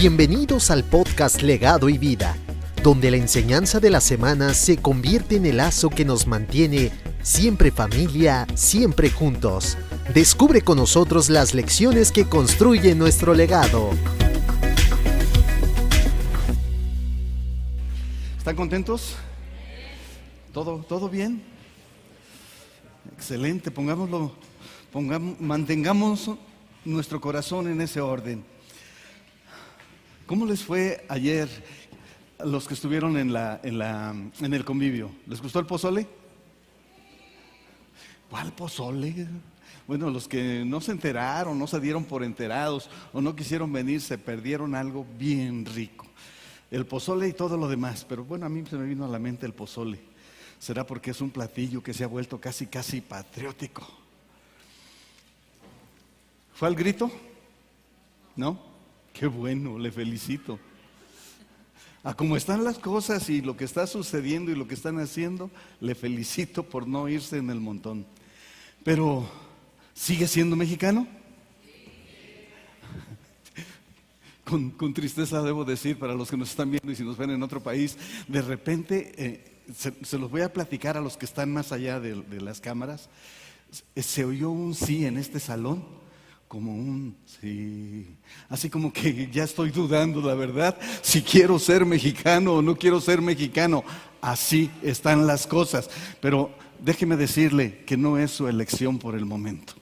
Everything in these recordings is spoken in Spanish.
Bienvenidos al podcast Legado y Vida, donde la enseñanza de la semana se convierte en el lazo que nos mantiene siempre familia, siempre juntos. Descubre con nosotros las lecciones que construyen nuestro legado. ¿Están contentos? ¿Todo, todo bien? Excelente, pongámoslo, mantengamos nuestro corazón en ese orden. ¿Cómo les fue ayer los que estuvieron en, la, en, la, en el convivio? ¿Les gustó el pozole? ¿Cuál pozole? Bueno, los que no se enteraron, no se dieron por enterados o no quisieron venir, se perdieron algo bien rico. El pozole y todo lo demás, pero bueno, a mí se me vino a la mente el pozole. ¿Será porque es un platillo que se ha vuelto casi, casi patriótico? ¿Fue al grito? ¿No? Qué bueno, le felicito. A cómo están las cosas y lo que está sucediendo y lo que están haciendo, le felicito por no irse en el montón. Pero, ¿sigue siendo mexicano? Con, tristeza debo decir para los que nos están viendo y si nos ven en otro país, de repente eh, se, los voy a platicar a los que están más allá de, de las cámaras. Se oyó un sí en este salón como un sí. Así como que ya estoy dudando, la verdad, si quiero ser mexicano o no quiero ser mexicano. Así están las cosas. Pero déjeme decirle que no es su elección por el momento.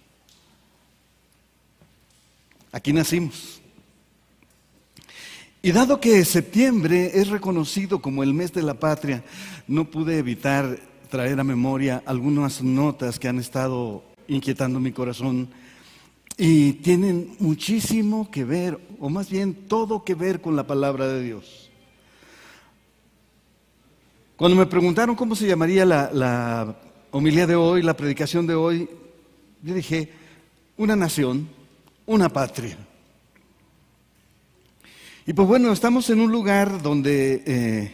Aquí nacimos. Y dado que septiembre es reconocido como el mes de la patria, no pude evitar traer a memoria algunas notas que han estado inquietando mi corazón y tienen muchísimo que ver, o más bien todo que ver con la palabra de Dios. Cuando me preguntaron cómo se llamaría la, homilía de hoy, la predicación de hoy, yo dije, una nación, una patria. Y pues bueno, estamos en un lugar donde eh,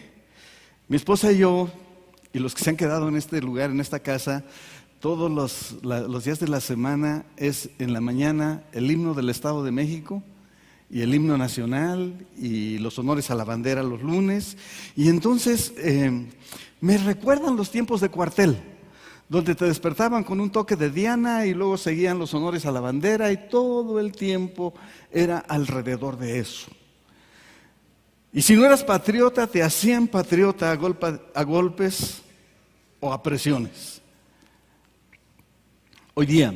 mi esposa y yo, y los que se han quedado en este lugar, en esta casa, todos los, días de la semana es en la mañana el himno del Estado de México y el himno nacional y los honores a la bandera los lunes. Y entonces eh, me recuerdan los tiempos de cuartel, donde te despertaban con un toque de Diana y luego seguían los honores a la bandera y todo el tiempo era alrededor de eso. Y si no eras patriota, te hacían patriota a golpes o a presiones. Hoy día,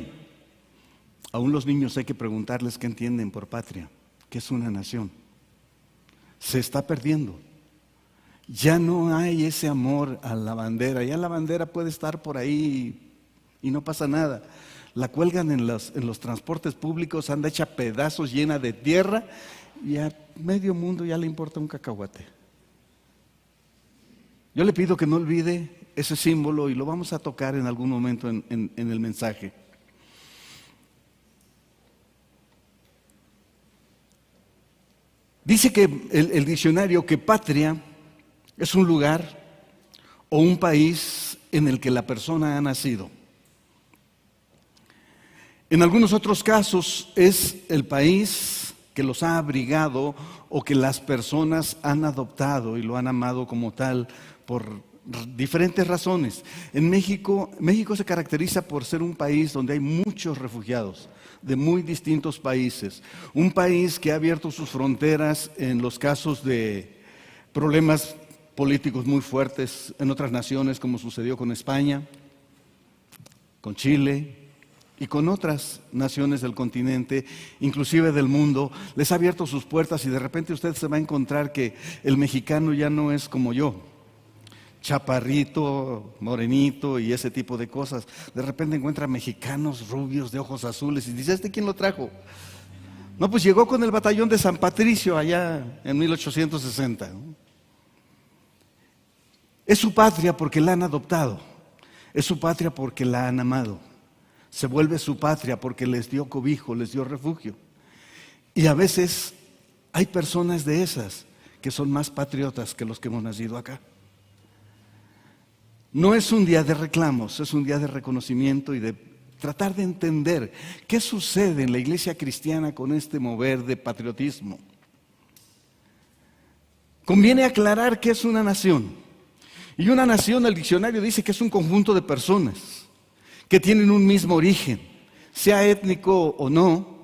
aún los niños hay que preguntarles qué entienden por patria, qué es una nación. Se está perdiendo. Ya no hay ese amor a la bandera. Ya la bandera puede estar por ahí y no pasa nada. La cuelgan en los, en los transportes públicos, anda hecha pedazos, llena de tierra y a medio mundo ya le importa un cacahuate. Yo le pido que no olvide ese símbolo y lo vamos a tocar en algún momento en, el mensaje. Dice que el, el, diccionario que patria es un lugar o un país en el que la persona ha nacido. En algunos otros casos es el país que los ha abrigado o que las personas han adoptado y lo han amado como tal por diferentes razones. En México, México se caracteriza por ser un país donde hay muchos refugiados de muy distintos países. Un país que ha abierto sus fronteras en los casos de problemas políticos muy fuertes en otras naciones, como sucedió con España, con Chile y con otras naciones del continente, inclusive del mundo. Les ha abierto sus puertas y de repente usted se va a encontrar que el mexicano ya no es como yo chaparrito, morenito y ese tipo de cosas. De repente encuentra mexicanos rubios de ojos azules y dice, ¿este quién lo trajo? No, pues llegó con el batallón de San Patricio allá en 1860. Es su patria porque la han adoptado. Es su patria porque la han amado. Se vuelve su patria porque les dio cobijo, les dio refugio. Y a veces hay personas de esas que son más patriotas que los que hemos nacido acá. No es un día de reclamos, es un día de reconocimiento y de tratar de entender qué sucede en la iglesia cristiana con este mover de patriotismo. Conviene aclarar qué es una nación. Y una nación, el diccionario dice que es un conjunto de personas que tienen un mismo origen, sea étnico o no,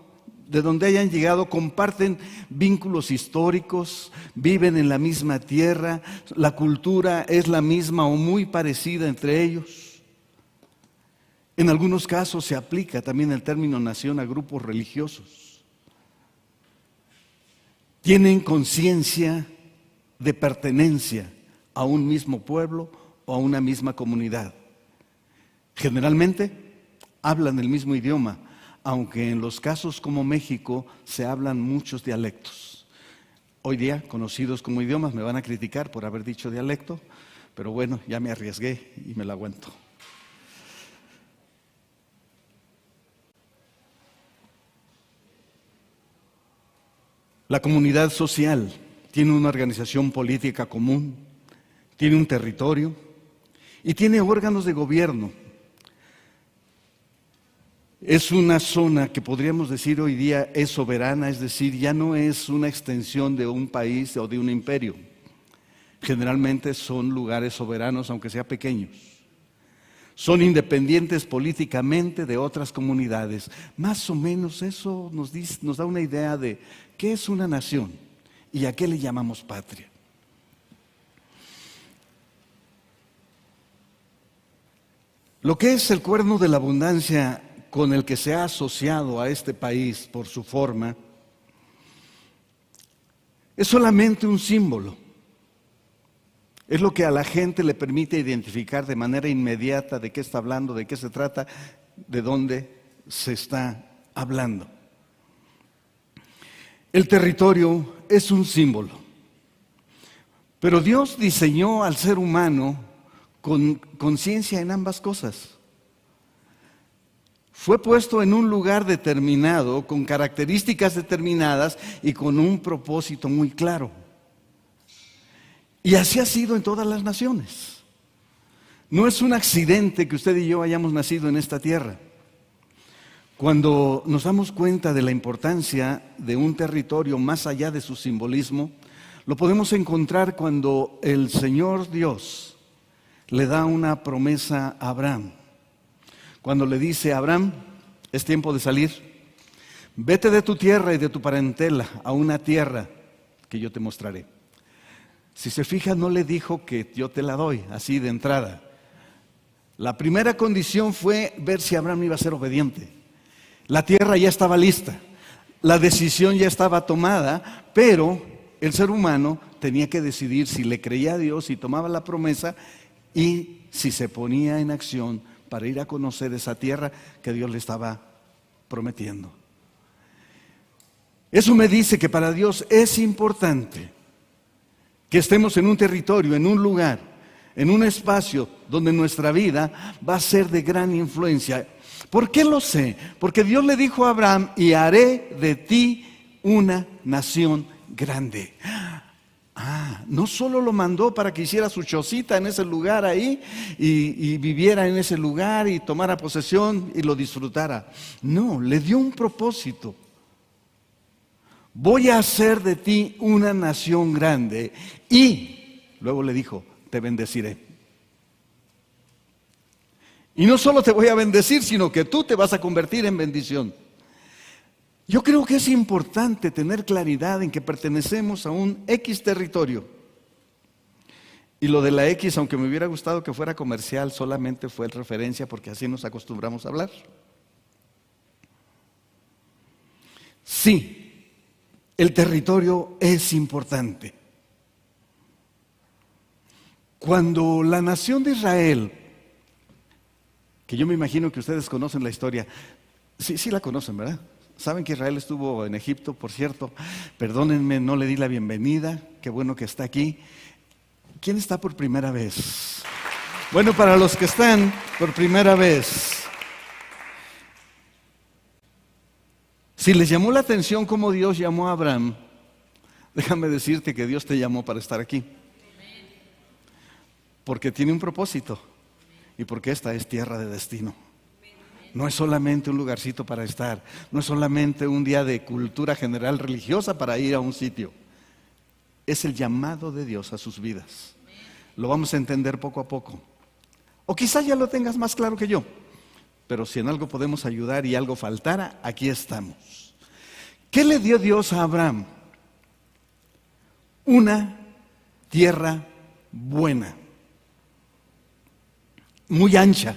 de donde hayan llegado, comparten vínculos históricos, viven en la misma tierra, la cultura es la misma o muy parecida entre ellos. En algunos casos se aplica también el término nación a grupos religiosos. Tienen conciencia de pertenencia a un mismo pueblo o a una misma comunidad. Generalmente hablan el mismo idioma, aunque en los casos como México se hablan muchos dialectos. Hoy día, conocidos como idiomas, me van a criticar por haber dicho dialecto, pero bueno, ya me arriesgué y me la aguanto. La comunidad social tiene una organización política común, tiene un territorio y tiene órganos de gobierno es una zona que podríamos decir hoy día es soberana, es decir, ya no es una extensión de un país o de un imperio. Generalmente son lugares soberanos, aunque sean pequeños. Son independientes políticamente de otras comunidades. Más o menos eso nos, nos da una idea de qué es una nación y a qué le llamamos patria. Lo que es el cuerno de la abundancia con el que se ha asociado a este país por su forma, es solamente un símbolo. Es lo que a la gente le permite identificar de manera inmediata de qué está hablando, de qué se trata, de dónde se está hablando. El territorio es un símbolo, pero Dios diseñó al ser humano con conciencia en ambas cosas fue puesto en un lugar determinado, con características determinadas y con un propósito muy claro. Y así ha sido en todas las naciones. No es un accidente que usted y yo hayamos nacido en esta tierra. Cuando nos damos cuenta de la importancia de un territorio más allá de su simbolismo, lo podemos encontrar cuando el Señor Dios le da una promesa a Abraham cuando le dice a Abraham, es tiempo de salir, vete de tu tierra y de tu parentela a una tierra que yo te mostraré. Si se fija, no le dijo que yo te la doy así de entrada. La primera condición fue ver si Abraham iba a ser obediente. La tierra ya estaba lista, la decisión ya estaba tomada, pero el ser humano tenía que decidir si le creía a Dios, y tomaba la promesa y si se ponía en acción para ir a conocer esa tierra que Dios le estaba prometiendo. Eso me dice que para Dios es importante que estemos en un territorio, en un lugar, en un espacio donde nuestra vida va a ser de gran influencia. ¿Por qué lo sé? Porque Dios le dijo a Abraham, y haré de ti una nación grande. Ah, no solo lo mandó para que hiciera su chocita en ese lugar ahí y, viviera en ese lugar y tomara posesión y lo disfrutara. No, le dio un propósito. Voy a hacer de ti una nación grande y luego le dijo, te bendeciré. Y no solo te voy a bendecir, sino que tú te vas a convertir en bendición. Yo creo que es importante tener claridad en que pertenecemos a un X territorio. Y lo de la X, aunque me hubiera gustado que fuera comercial, solamente fue referencia porque así nos acostumbramos a hablar. Sí, el territorio es importante. Cuando la nación de Israel, que yo me imagino que ustedes conocen la historia, sí, sí la conocen, ¿verdad? Saben que Israel estuvo en Egipto, por cierto. Perdónenme, no le di la bienvenida. Qué bueno que está aquí. ¿Quién está por primera vez? Bueno, para los que están por primera vez. Si les llamó la atención cómo Dios llamó a Abraham, déjame decirte que Dios te llamó para estar aquí. Porque tiene un propósito y porque esta es tierra de destino. No es solamente un lugarcito para estar, no es solamente un día de cultura general religiosa para ir a un sitio. es el llamado de Dios a sus vidas. Lo vamos a entender poco a poco. O quizá ya lo tengas más claro que yo, pero si en algo podemos ayudar y algo faltara, aquí estamos. ¿Qué le dio Dios a Abraham? Una tierra buena, muy ancha.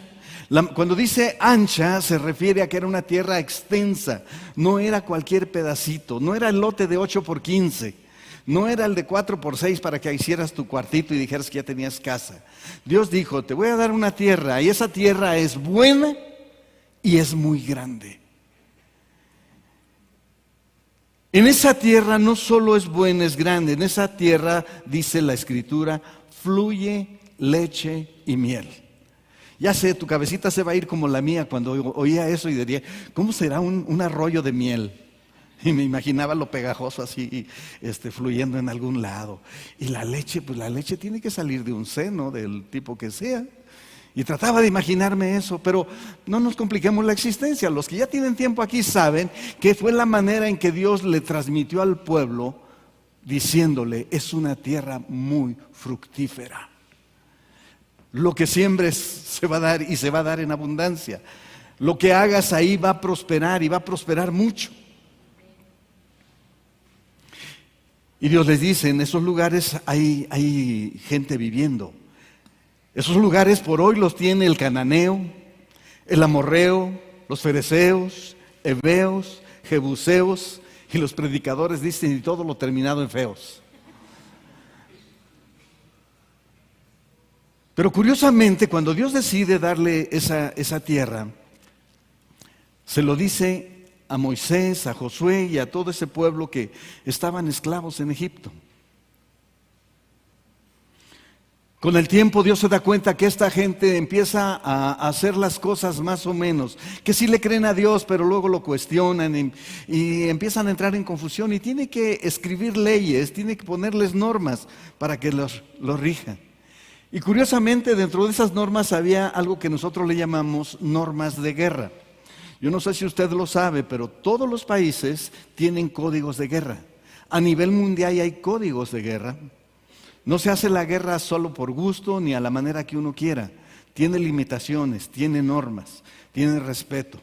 Cuando dice ancha se refiere a que era una tierra extensa, no era cualquier pedacito, no era el lote de 8 por 15 no era el de cuatro por seis para que hicieras tu cuartito y dijeras que ya tenías casa. Dios dijo, te voy a dar una tierra y esa tierra es buena y es muy grande. En esa tierra no solo es buena, es grande. En esa tierra, dice la escritura, fluye leche y miel. Ya sé, tu cabecita se va a ir como la mía cuando oía eso y diría, ¿cómo será un, un arroyo de miel? Y me imaginaba lo pegajoso así, este, fluyendo en algún lado. Y la leche, pues la leche tiene que salir de un seno, del tipo que sea. Y trataba de imaginarme eso, pero no nos compliquemos la existencia. Los que ya tienen tiempo aquí saben que fue la manera en que Dios le transmitió al pueblo diciéndole, es una tierra muy fructífera. Lo que siembres se va a dar y se va a dar en abundancia. Lo que hagas ahí va a prosperar y va a prosperar mucho. Y Dios les dice, en esos lugares hay, hay gente viviendo. Esos lugares por hoy los tiene el cananeo, el amorreo, los fereceos, heveos, jebuseos, y los predicadores dicen y todo lo terminado en feos. Pero curiosamente, cuando Dios decide darle esa, esa tierra, se lo dice a Moisés, a Josué y a todo ese pueblo que estaban esclavos en Egipto. Con el tiempo Dios se da cuenta que esta gente empieza a hacer las cosas más o menos, que sí le creen a Dios, pero luego lo cuestionan y, empiezan a entrar en confusión y tiene que escribir leyes, tiene que ponerles normas para que los, los rijan. Y curiosamente dentro de esas normas había algo que nosotros le llamamos normas de guerra. Yo no sé si usted lo sabe, pero todos los países tienen códigos de guerra. A nivel mundial hay códigos de guerra. No se hace la guerra solo por gusto ni a la manera que uno quiera. Tiene limitaciones, tiene normas, tiene respeto.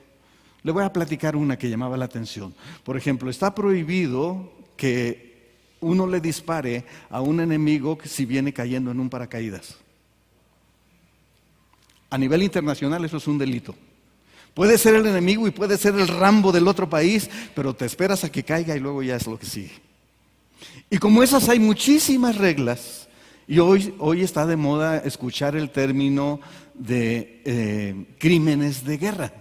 Le voy a platicar una que llamaba la atención. Por ejemplo, está prohibido que uno le dispare a un enemigo si viene cayendo en un paracaídas. A nivel internacional eso es un delito. Puede ser el enemigo y puede ser el rambo del otro país, pero te esperas a que caiga y luego ya es lo que sigue. Y como esas hay muchísimas reglas, y hoy, hoy está de moda escuchar el término de eh, crímenes de guerra.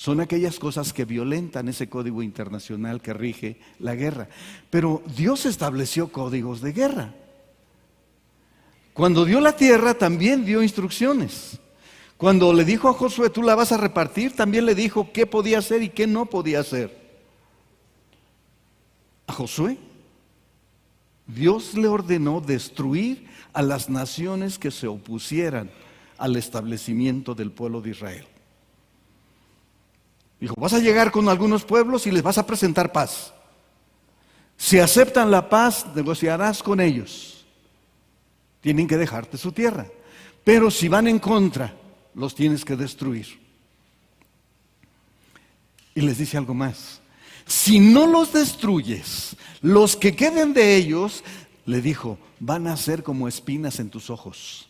Son aquellas cosas que violentan ese código internacional que rige la guerra. Pero Dios estableció códigos de guerra. Cuando dio la tierra también dio instrucciones. Cuando le dijo a Josué, tú la vas a repartir, también le dijo qué podía hacer y qué no podía hacer. A Josué, Dios le ordenó destruir a las naciones que se opusieran al establecimiento del pueblo de Israel. Dijo, vas a llegar con algunos pueblos y les vas a presentar paz. Si aceptan la paz, negociarás con ellos. Tienen que dejarte su tierra. Pero si van en contra los tienes que destruir. Y les dice algo más. Si no los destruyes, los que queden de ellos, le dijo, van a ser como espinas en tus ojos.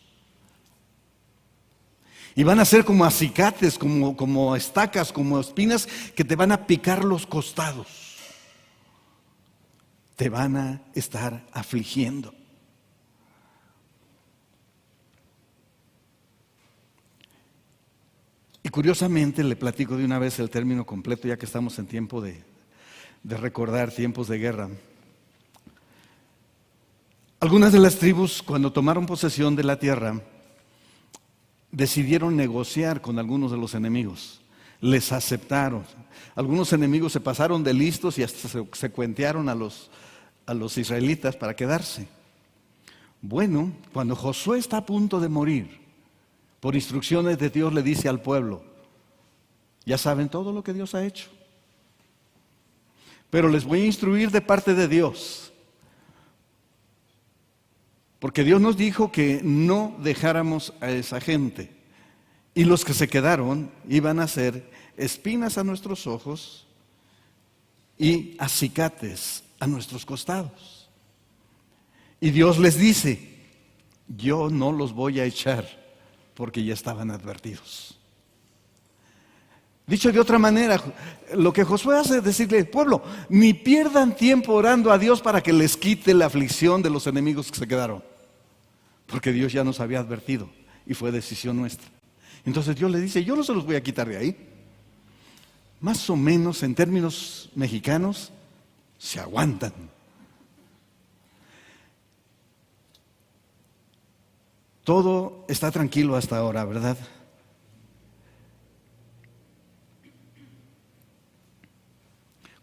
Y van a ser como acicates, como, como estacas, como espinas que te van a picar los costados. Te van a estar afligiendo. Y curiosamente le platico de una vez el término completo, ya que estamos en tiempo de, recordar tiempos de guerra. Algunas de las tribus, cuando tomaron posesión de la tierra, decidieron negociar con algunos de los enemigos. Les aceptaron. Algunos enemigos se pasaron de listos y hasta se, cuentearon a los, a los israelitas para quedarse. Bueno, cuando Josué está a punto de morir, por instrucciones de Dios le dice al pueblo, ya saben todo lo que Dios ha hecho. Pero les voy a instruir de parte de Dios. Porque Dios nos dijo que no dejáramos a esa gente. Y los que se quedaron iban a ser espinas a nuestros ojos y acicates a nuestros costados. Y Dios les dice, yo no los voy a echar porque ya estaban advertidos. Dicho de otra manera, lo que Josué hace es decirle, pueblo, ni pierdan tiempo orando a Dios para que les quite la aflicción de los enemigos que se quedaron. Porque Dios ya nos había advertido y fue decisión nuestra. Entonces Dios le dice, yo no se los voy a quitar de ahí. Más o menos en términos mexicanos, se aguantan. Todo está tranquilo hasta ahora, ¿verdad?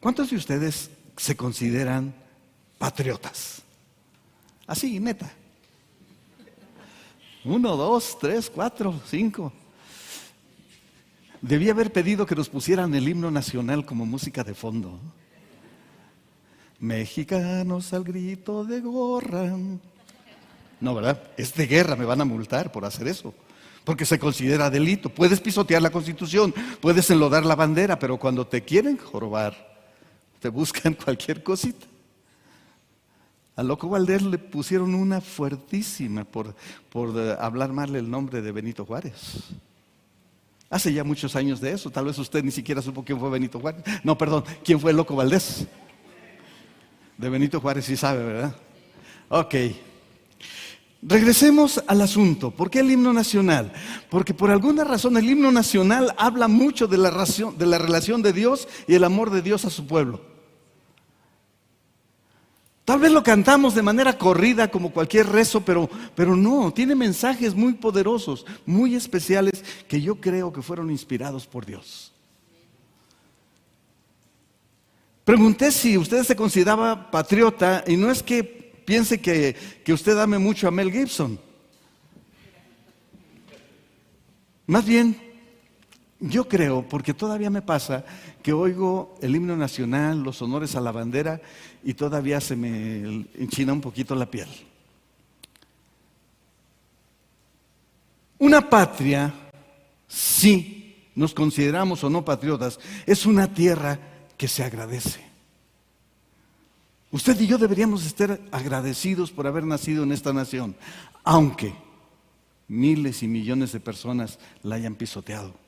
¿Cuántos de ustedes se consideran patriotas? Así, neta. Uno, dos, tres, cuatro, cinco. Debía haber pedido que nos pusieran el himno nacional como música de fondo. Mexicanos al grito de gorra. No, ¿verdad? Es de guerra, me van a multar por hacer eso. Porque se considera delito. Puedes pisotear la constitución, puedes enlodar la bandera, pero cuando te quieren jorobar, te buscan cualquier cosita. A Loco Valdés le pusieron una fuertísima por, por eh, hablar mal el nombre de Benito Juárez. Hace ya muchos años de eso, tal vez usted ni siquiera supo quién fue Benito Juárez. No, perdón, quién fue Loco Valdés. De Benito Juárez sí sabe, ¿verdad? Ok. Regresemos al asunto. ¿Por qué el himno nacional? Porque por alguna razón el himno nacional habla mucho de la, de la relación de Dios y el amor de Dios a su pueblo. Tal vez lo cantamos de manera corrida como cualquier rezo, pero, pero no, tiene mensajes muy poderosos, muy especiales que yo creo que fueron inspirados por Dios. Pregunté si usted se consideraba patriota y no es que piense que, que usted ame mucho a Mel Gibson. Más bien, yo creo, porque todavía me pasa, que oigo el himno nacional, los honores a la bandera, y todavía se me enchina un poquito la piel. Una patria, si nos consideramos o no patriotas, es una tierra que se agradece. Usted y yo deberíamos estar agradecidos por haber nacido en esta nación, aunque miles y millones de personas la hayan pisoteado.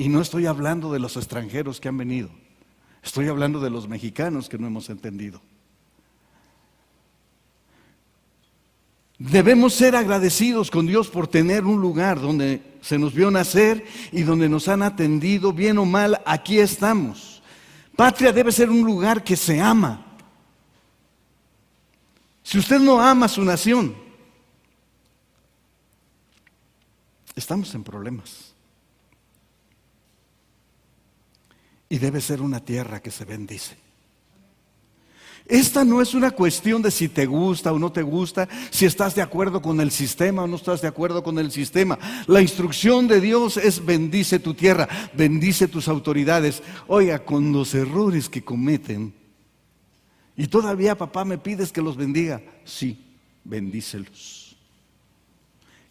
Y no estoy hablando de los extranjeros que han venido, estoy hablando de los mexicanos que no hemos entendido. Debemos ser agradecidos con Dios por tener un lugar donde se nos vio nacer y donde nos han atendido, bien o mal, aquí estamos. Patria debe ser un lugar que se ama. Si usted no ama su nación, estamos en problemas. Y debe ser una tierra que se bendice. Esta no es una cuestión de si te gusta o no te gusta, si estás de acuerdo con el sistema o no estás de acuerdo con el sistema. La instrucción de Dios es bendice tu tierra, bendice tus autoridades. Oiga, con los errores que cometen, y todavía papá me pides que los bendiga, sí, bendícelos.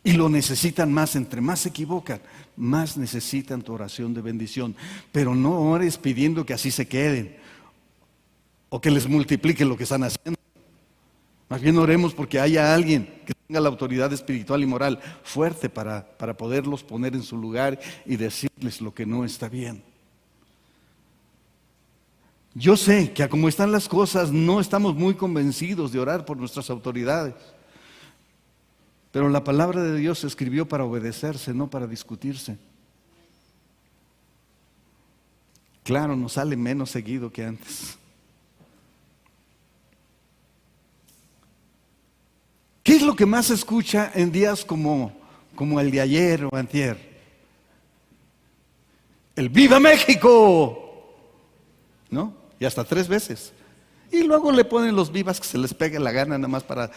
Y lo necesitan más, entre más se equivocan, más necesitan tu oración de bendición. Pero no ores pidiendo que así se queden o que les multiplique lo que están haciendo. Más bien oremos porque haya alguien que tenga la autoridad espiritual y moral fuerte para, para poderlos poner en su lugar y decirles lo que no está bien. Yo sé que a como están las cosas no estamos muy convencidos de orar por nuestras autoridades. Pero la palabra de Dios se escribió para obedecerse, no para discutirse. Claro, nos sale menos seguido que antes. ¿Qué es lo que más se escucha en días como, como el de ayer o antier? El Viva México. ¿No? Y hasta tres veces. Y luego le ponen los vivas que se les pegue la gana nada más para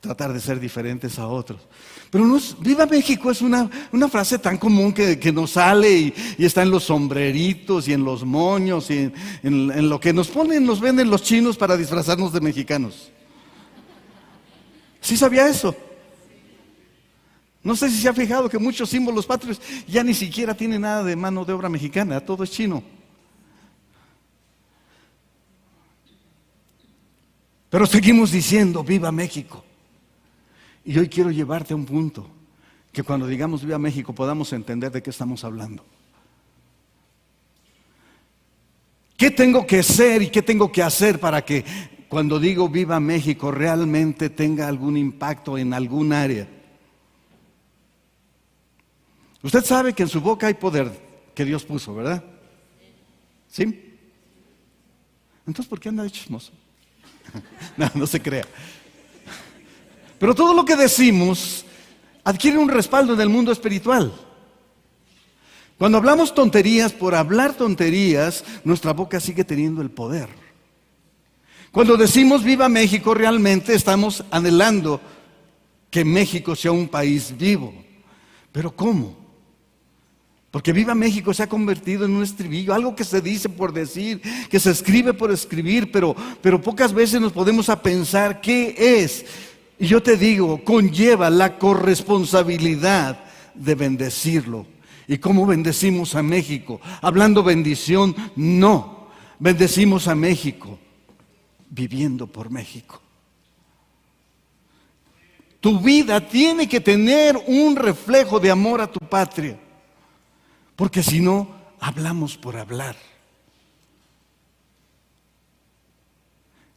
tratar de ser diferentes a otros. Pero no Viva México es una, frase tan común que, que nos sale y, está en los sombreritos y en los moños y en, en, lo que nos ponen, nos venden los chinos para disfrazarnos de mexicanos. ¿Sí sabía eso? No sé si se ha fijado que muchos símbolos patrios ya ni siquiera tienen nada de mano de obra mexicana, todo es chino. Pero seguimos diciendo, viva México. Y hoy quiero llevarte a un punto, que cuando digamos viva México podamos entender de qué estamos hablando. ¿Qué tengo que ser y qué tengo que hacer para que cuando digo viva México realmente tenga algún impacto en algún área? Usted sabe que en su boca hay poder que Dios puso, ¿verdad? ¿Sí? Entonces, ¿por qué anda de chismoso? no, no se crea. Pero todo lo que decimos adquiere un respaldo en el mundo espiritual. Cuando hablamos tonterías por hablar tonterías, nuestra boca sigue teniendo el poder. Cuando decimos viva México, realmente estamos anhelando que México sea un país vivo. Pero ¿cómo? Porque Viva México se ha convertido en un estribillo, algo que se dice por decir, que se escribe por escribir, pero, pero pocas veces nos podemos a pensar qué es. Y yo te digo, conlleva la corresponsabilidad de bendecirlo. ¿Y cómo bendecimos a México? Hablando bendición, no. Bendecimos a México viviendo por México. Tu vida tiene que tener un reflejo de amor a tu patria. Porque si no, hablamos por hablar.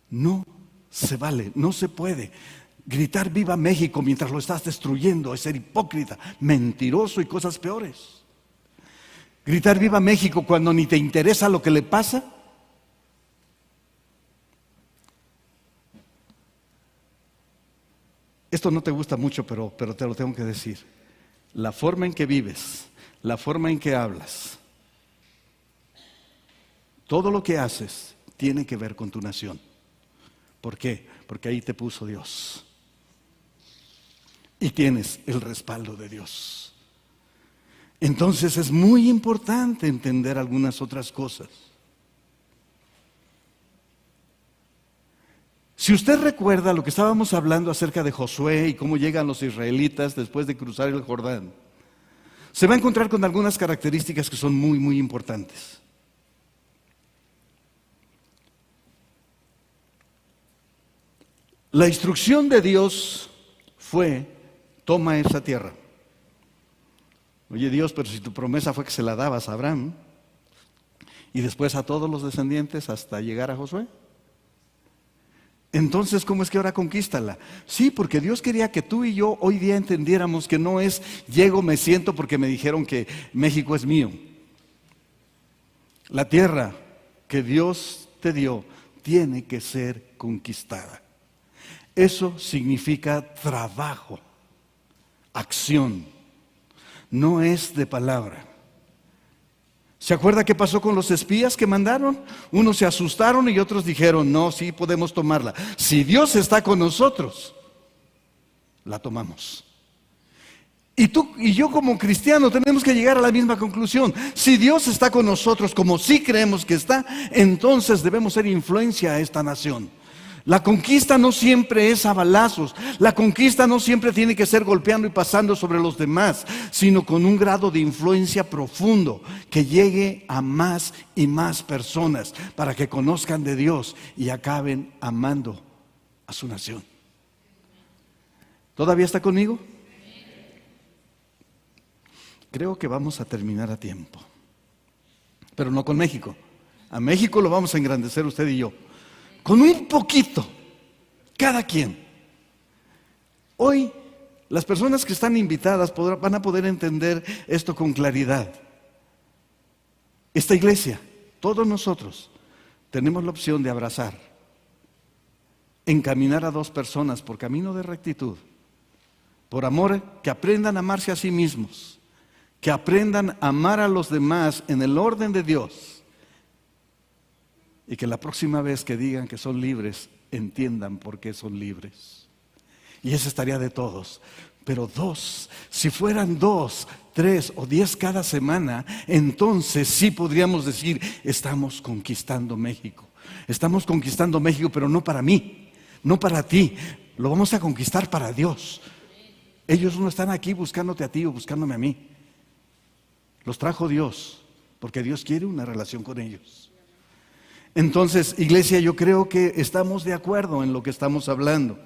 No se vale, no se puede. Gritar viva México mientras lo estás destruyendo es ser hipócrita, mentiroso y cosas peores. Gritar viva México cuando ni te interesa lo que le pasa. Esto no te gusta mucho, pero, pero te lo tengo que decir. La forma en que vives la forma en que hablas, todo lo que haces tiene que ver con tu nación. ¿Por qué? Porque ahí te puso Dios. Y tienes el respaldo de Dios. Entonces es muy importante entender algunas otras cosas. Si usted recuerda lo que estábamos hablando acerca de Josué y cómo llegan los israelitas después de cruzar el Jordán, se va a encontrar con algunas características que son muy, muy importantes. La instrucción de Dios fue, toma esa tierra. Oye Dios, pero si tu promesa fue que se la dabas a Abraham y después a todos los descendientes hasta llegar a Josué. Entonces, ¿cómo es que ahora conquístala? Sí, porque Dios quería que tú y yo hoy día entendiéramos que no es llego, me siento porque me dijeron que México es mío. La tierra que Dios te dio tiene que ser conquistada. Eso significa trabajo, acción. No es de palabra. ¿Se acuerda qué pasó con los espías que mandaron? Unos se asustaron y otros dijeron, no, sí podemos tomarla. Si Dios está con nosotros, la tomamos. Y tú y yo como cristiano tenemos que llegar a la misma conclusión. Si Dios está con nosotros como sí creemos que está, entonces debemos ser influencia a esta nación. La conquista no siempre es a balazos, la conquista no siempre tiene que ser golpeando y pasando sobre los demás, sino con un grado de influencia profundo que llegue a más y más personas para que conozcan de Dios y acaben amando a su nación. ¿Todavía está conmigo? Creo que vamos a terminar a tiempo, pero no con México. A México lo vamos a engrandecer usted y yo con un poquito, cada quien. Hoy las personas que están invitadas van a poder entender esto con claridad. Esta iglesia, todos nosotros, tenemos la opción de abrazar, encaminar a dos personas por camino de rectitud, por amor, que aprendan a amarse a sí mismos, que aprendan a amar a los demás en el orden de Dios y que la próxima vez que digan que son libres, entiendan por qué son libres. Y esa estaría de todos. Pero dos, si fueran dos, tres o diez cada semana, entonces sí podríamos decir, estamos conquistando México. Estamos conquistando México, pero no para mí, no para ti, Lo vamos a conquistar para Dios. Ellos no están aquí buscándote a ti o buscándome a mí. Los trajo Dios, porque Dios quiere una relación con ellos. Entonces, iglesia, yo creo que estamos de acuerdo en lo que estamos hablando.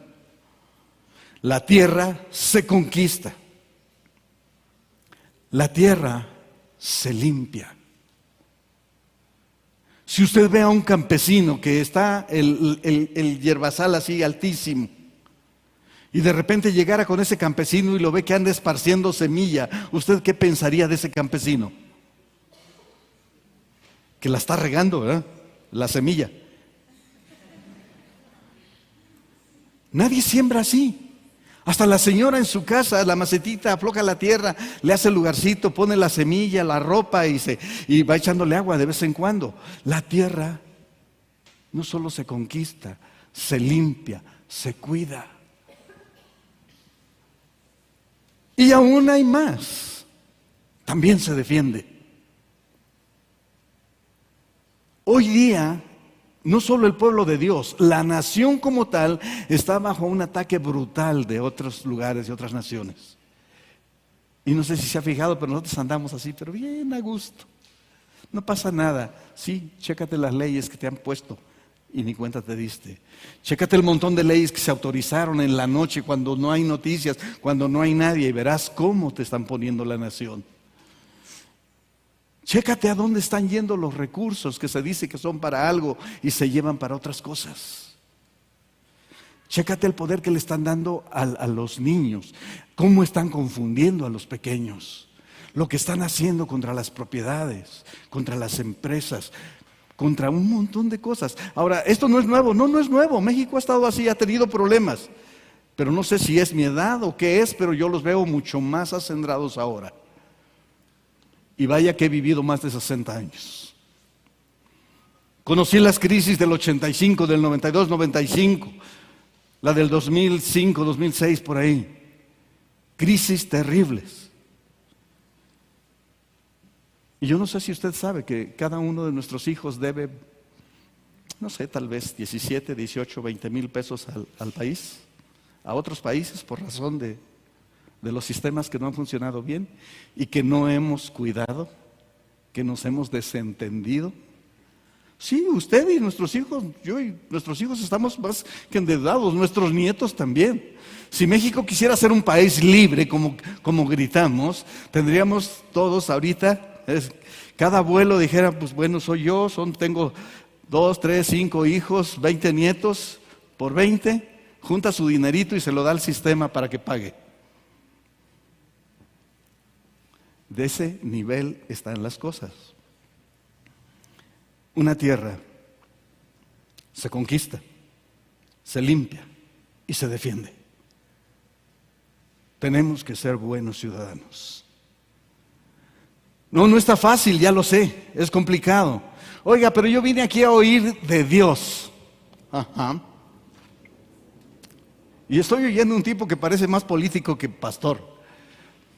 La tierra se conquista. La tierra se limpia. Si usted ve a un campesino que está el, el, el hierbazal así altísimo, y de repente llegara con ese campesino y lo ve que anda esparciendo semilla, ¿usted qué pensaría de ese campesino? Que la está regando, ¿verdad? La semilla. Nadie siembra así. Hasta la señora en su casa, la macetita, afloja la tierra, le hace el lugarcito, pone la semilla, la ropa y, se, y va echándole agua de vez en cuando. La tierra no solo se conquista, se limpia, se cuida. Y aún hay más. También se defiende. Hoy día, no solo el pueblo de Dios, la nación como tal está bajo un ataque brutal de otros lugares, y otras naciones. Y no sé si se ha fijado, pero nosotros andamos así, pero bien a gusto. No pasa nada. Sí, chécate las leyes que te han puesto y ni cuenta te diste. Chécate el montón de leyes que se autorizaron en la noche cuando no hay noticias, cuando no hay nadie y verás cómo te están poniendo la nación. Chécate a dónde están yendo los recursos que se dice que son para algo y se llevan para otras cosas. Chécate el poder que le están dando a, a los niños, cómo están confundiendo a los pequeños, lo que están haciendo contra las propiedades, contra las empresas, contra un montón de cosas. Ahora, esto no es nuevo, no, no es nuevo. México ha estado así, ha tenido problemas. Pero no sé si es mi edad o qué es, pero yo los veo mucho más acendrados ahora. Y vaya que he vivido más de 60 años. Conocí las crisis del 85, del 92, 95, la del 2005, 2006, por ahí. Crisis terribles. Y yo no sé si usted sabe que cada uno de nuestros hijos debe, no sé, tal vez 17, 18, 20 mil pesos al, país, a otros países por razón de, de los sistemas que no han funcionado bien y que no hemos cuidado, que nos hemos desentendido. Sí, usted y nuestros hijos, yo y nuestros hijos estamos más que endeudados, nuestros nietos también. Si México quisiera ser un país libre, como, como gritamos, tendríamos todos ahorita cada abuelo dijera, pues bueno, soy yo, son, tengo dos, tres, cinco hijos, veinte nietos, por veinte, junta su dinerito y se lo da al sistema para que pague. De ese nivel están las cosas. Una tierra se conquista, se limpia y se defiende. Tenemos que ser buenos ciudadanos. No, no está fácil, ya lo sé, es complicado. Oiga, pero yo vine aquí a oír de Dios. Ajá. Y estoy oyendo un tipo que parece más político que pastor.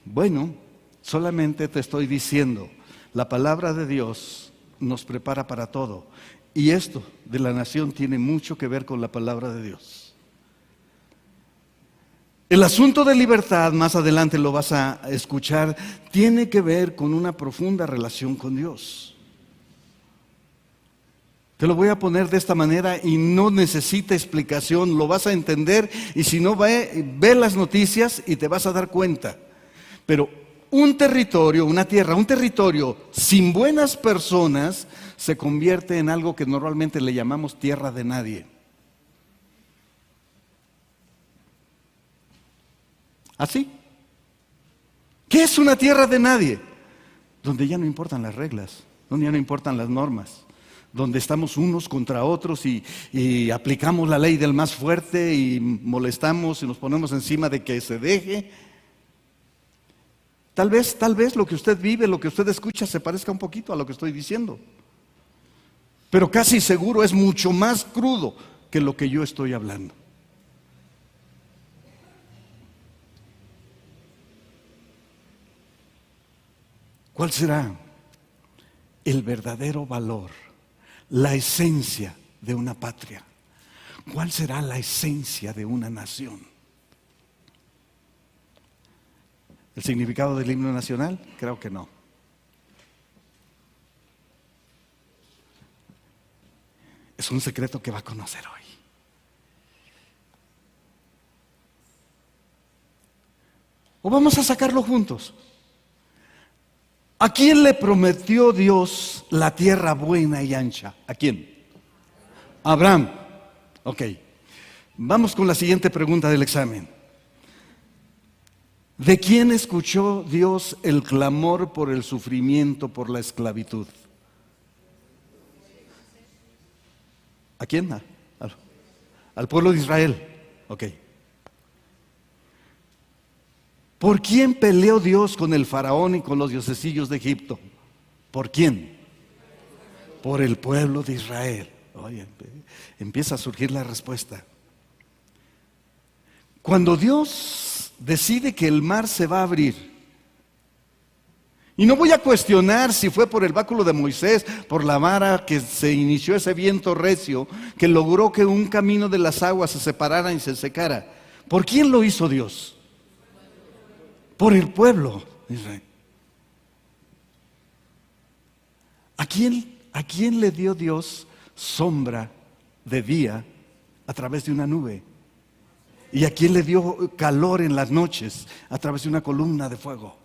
Bueno, solamente te estoy diciendo, la palabra de Dios nos prepara para todo. Y esto de la nación tiene mucho que ver con la palabra de Dios. El asunto de libertad, más adelante lo vas a escuchar, tiene que ver con una profunda relación con Dios. Te lo voy a poner de esta manera y no necesita explicación, lo vas a entender y si no, ve, las noticias y te vas a dar cuenta. Pero un territorio, una tierra, un territorio sin buenas personas se convierte en algo que normalmente le llamamos tierra de nadie. Así. ¿Qué es una tierra de nadie? Donde ya no importan las reglas, donde ya no importan las normas, donde estamos unos contra otros y, y, aplicamos la ley del más fuerte y molestamos y nos ponemos encima de que se deje. Tal vez, tal vez lo que usted vive, lo que usted escucha se parezca un poquito a lo que estoy diciendo. Pero casi seguro es mucho más crudo que lo que yo estoy hablando. ¿Cuál será el verdadero valor, la esencia de una patria? ¿Cuál será la esencia de una nación? ¿El significado del himno nacional? Creo que no. Es un secreto que va a conocer hoy. ¿O vamos a sacarlo juntos? ¿A quién le prometió Dios la tierra buena y ancha? ¿A quién? Abraham. Ok. Vamos con la siguiente pregunta del examen. ¿De quién escuchó Dios el clamor por el sufrimiento, por la esclavitud? ¿A quién? Al, pueblo de Israel. Ok. ¿Por quién peleó Dios con el faraón y con los diosesillos de Egipto? ¿Por quién? Por el pueblo de Israel. Oye, empieza a surgir la respuesta. Cuando Dios decide que el mar se va a abrir, y no voy a cuestionar si fue por el báculo de Moisés, por la vara que se inició ese viento recio, que logró que un camino de las aguas se separara y se secara. ¿Por quién lo hizo Dios? Por el pueblo. ¿A quién, ¿A quién le dio Dios sombra de día a través de una nube? ¿Y a quién le dio calor en las noches a través de una columna de fuego?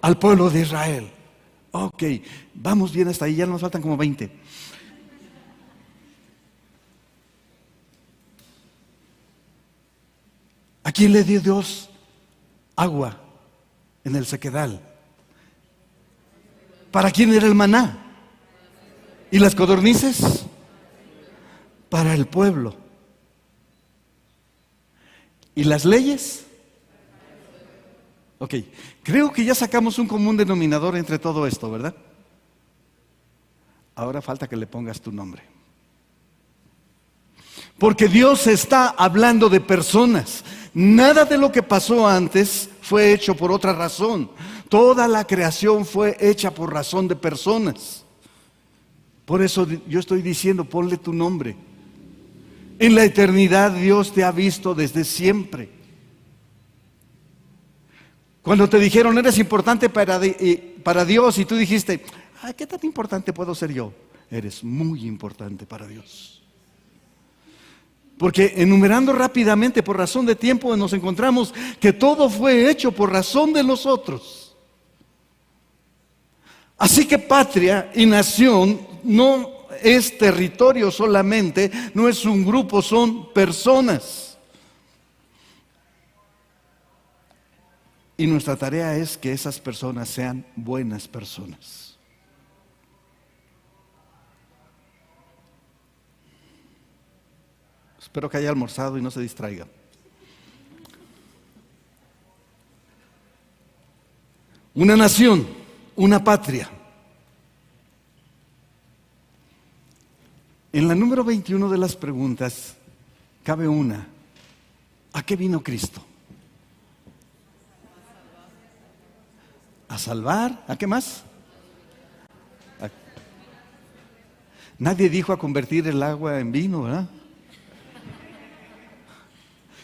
Al pueblo de Israel. Ok, vamos bien hasta ahí, ya nos faltan como 20. ¿A quién le dio Dios agua en el sequedal? ¿Para quién era el maná? ¿Y las codornices? Para el pueblo. ¿Y las leyes? Ok, creo que ya sacamos un común denominador entre todo esto, ¿verdad? Ahora falta que le pongas tu nombre. Porque Dios está hablando de personas. Nada de lo que pasó antes fue hecho por otra razón. Toda la creación fue hecha por razón de personas. Por eso yo estoy diciendo, ponle tu nombre. En la eternidad Dios te ha visto desde siempre. Cuando te dijeron eres importante para, para Dios y tú dijiste, ¿qué tan importante puedo ser yo? Eres muy importante para Dios. Porque enumerando rápidamente por razón de tiempo nos encontramos que todo fue hecho por razón de nosotros. Así que patria y nación no es territorio solamente, no es un grupo, son personas. Y nuestra tarea es que esas personas sean buenas personas. Espero que haya almorzado y no se distraiga. Una nación, una patria En la número 21 de las preguntas cabe una. ¿A qué vino Cristo? ¿A salvar? ¿A qué más? Nadie dijo a convertir el agua en vino, ¿verdad?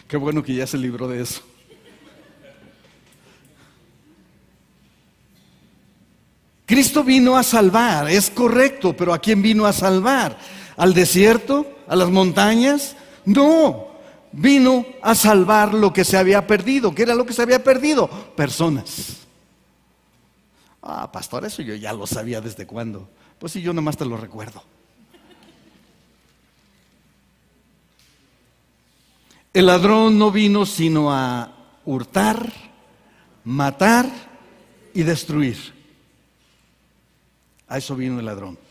Qué bueno que ya se libró de eso. Cristo vino a salvar, es correcto, pero ¿a quién vino a salvar? Al desierto, a las montañas. No, vino a salvar lo que se había perdido. ¿Qué era lo que se había perdido? Personas. Ah, pastor, eso yo ya lo sabía desde cuándo. Pues sí, yo nomás te lo recuerdo. El ladrón no vino sino a hurtar, matar y destruir. A eso vino el ladrón.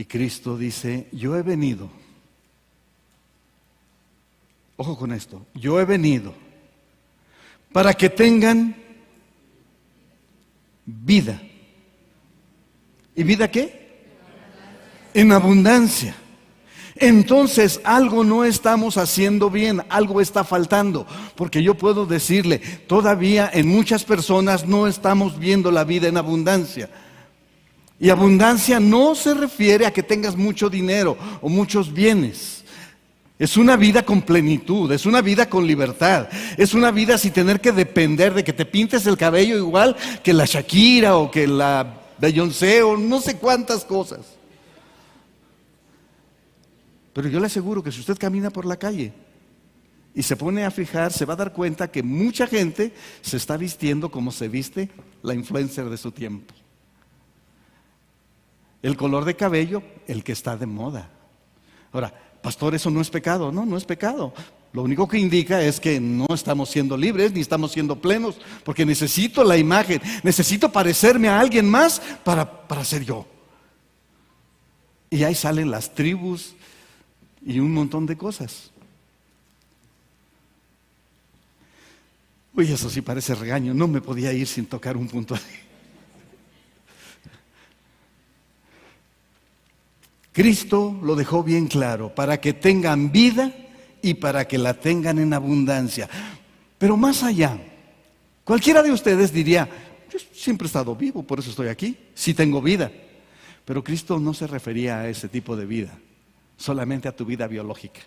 Y Cristo dice, yo he venido, ojo con esto, yo he venido para que tengan vida. ¿Y vida qué? En abundancia. entonces algo no estamos haciendo bien, algo está faltando, porque yo puedo decirle, todavía en muchas personas no estamos viendo la vida en abundancia. Y abundancia no se refiere a que tengas mucho dinero o muchos bienes. Es una vida con plenitud, es una vida con libertad, es una vida sin tener que depender de que te pintes el cabello igual que la Shakira o que la Beyoncé o no sé cuántas cosas. Pero yo le aseguro que si usted camina por la calle y se pone a fijar, se va a dar cuenta que mucha gente se está vistiendo como se viste la influencer de su tiempo. El color de cabello, el que está de moda. Ahora, pastor, eso no es pecado. No, no es pecado. Lo único que indica es que no estamos siendo libres ni estamos siendo plenos, porque necesito la imagen, necesito parecerme a alguien más para, para ser yo. Y ahí salen las tribus y un montón de cosas. Uy, eso sí parece regaño, no me podía ir sin tocar un punto ahí. Cristo lo dejó bien claro, para que tengan vida y para que la tengan en abundancia. Pero más allá, cualquiera de ustedes diría, yo siempre he estado vivo, por eso estoy aquí, sí tengo vida. Pero Cristo no se refería a ese tipo de vida solamente a tu vida biológica.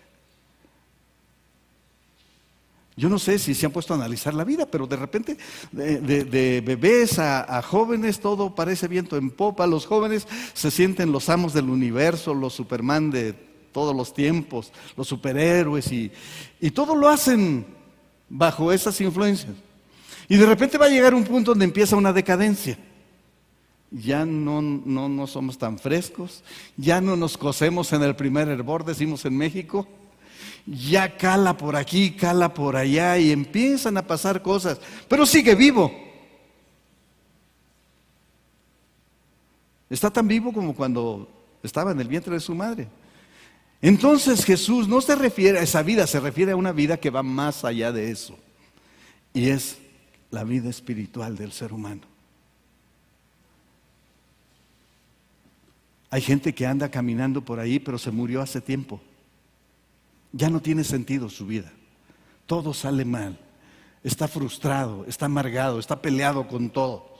Yo no sé si se han puesto a analizar la vida, pero de repente de, bebés a, jóvenes todo parece viento en popa. Los jóvenes se sienten los amos del universo, los Superman de todos los tiempos, los superhéroes y, y todo lo hacen bajo esas influencias. Y de repente va a llegar un punto donde empieza una decadencia ya no, no, somos tan frescos, ya no nos cosemos en el primer hervor, decimos en México, ya cala por aquí, cala por allá y empiezan a pasar cosas, pero sigue vivo. Está tan vivo como cuando estaba en el vientre de su madre. Entonces Jesús no se refiere a esa vida, se refiere a una vida que va más allá de eso. Y es la vida espiritual del ser humano. Hay gente que anda caminando por ahí, pero se murió hace tiempo. Ya no tiene sentido su vida. Todo sale mal. Está frustrado, está amargado, está peleado con todo.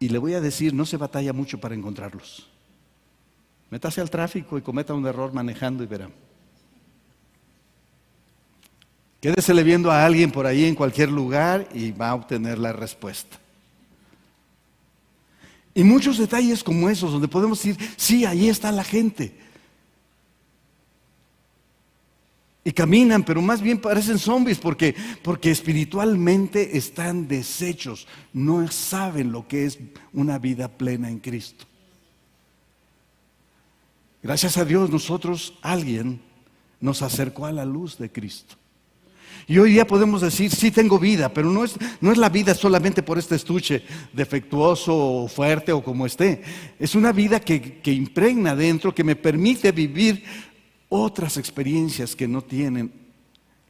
Y le voy a decir, no se batalla mucho para encontrarlos. Métase al tráfico y cometa un error manejando y verán. Quédesele viendo a alguien por ahí en cualquier lugar y va a obtener la respuesta. Y muchos detalles como esos, donde podemos decir, sí, ahí está la gente. Y caminan, pero más bien parecen zombies porque, porque espiritualmente están deshechos, no saben lo que es una vida plena en Cristo. Gracias a Dios nosotros, alguien nos acercó a la luz de Cristo. Y hoy día podemos decir, sí tengo vida, pero no es, no es la vida solamente por este estuche defectuoso o fuerte o como esté. Es una vida que, que impregna dentro, que me permite vivir otras experiencias que no tienen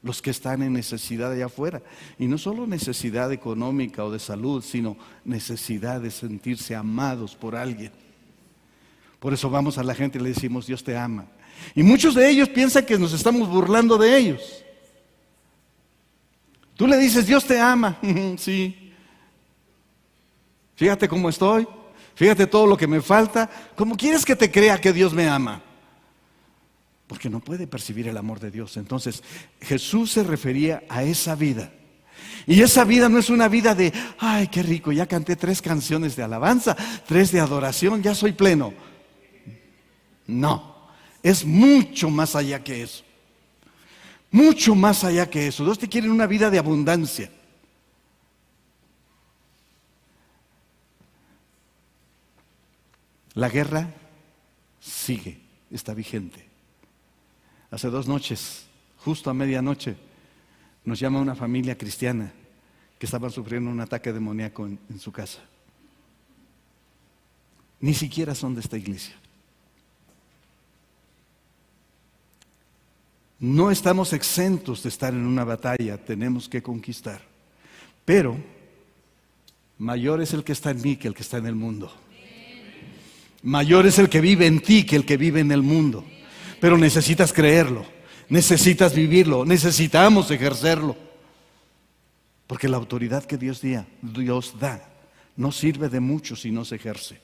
los que están en necesidad allá afuera. Y no solo necesidad económica o de salud, sino necesidad de sentirse amados por alguien. Por eso vamos a la gente y le decimos, Dios te ama. Y muchos de ellos piensan que nos estamos burlando de ellos. Tú le dices, Dios te ama. sí. Fíjate cómo estoy. Fíjate todo lo que me falta. ¿Cómo quieres que te crea que Dios me ama? Porque no puede percibir el amor de Dios. Entonces, Jesús se refería a esa vida. Y esa vida no es una vida de, ay, qué rico, ya canté tres canciones de alabanza, tres de adoración, ya soy pleno. No, es mucho más allá que eso. Mucho más allá que eso. Dios te quiere una vida de abundancia. La guerra sigue, está vigente. Hace dos noches, justo a medianoche, nos llama una familia cristiana que estaba sufriendo un ataque demoníaco en, en su casa. Ni siquiera son de esta iglesia. No estamos exentos de estar en una batalla, tenemos que conquistar. Pero mayor es el que está en mí que el que está en el mundo. Mayor es el que vive en ti que el que vive en el mundo. Pero necesitas creerlo, necesitas vivirlo, necesitamos ejercerlo. Porque la autoridad que Dios, da no sirve de mucho si no se ejerce.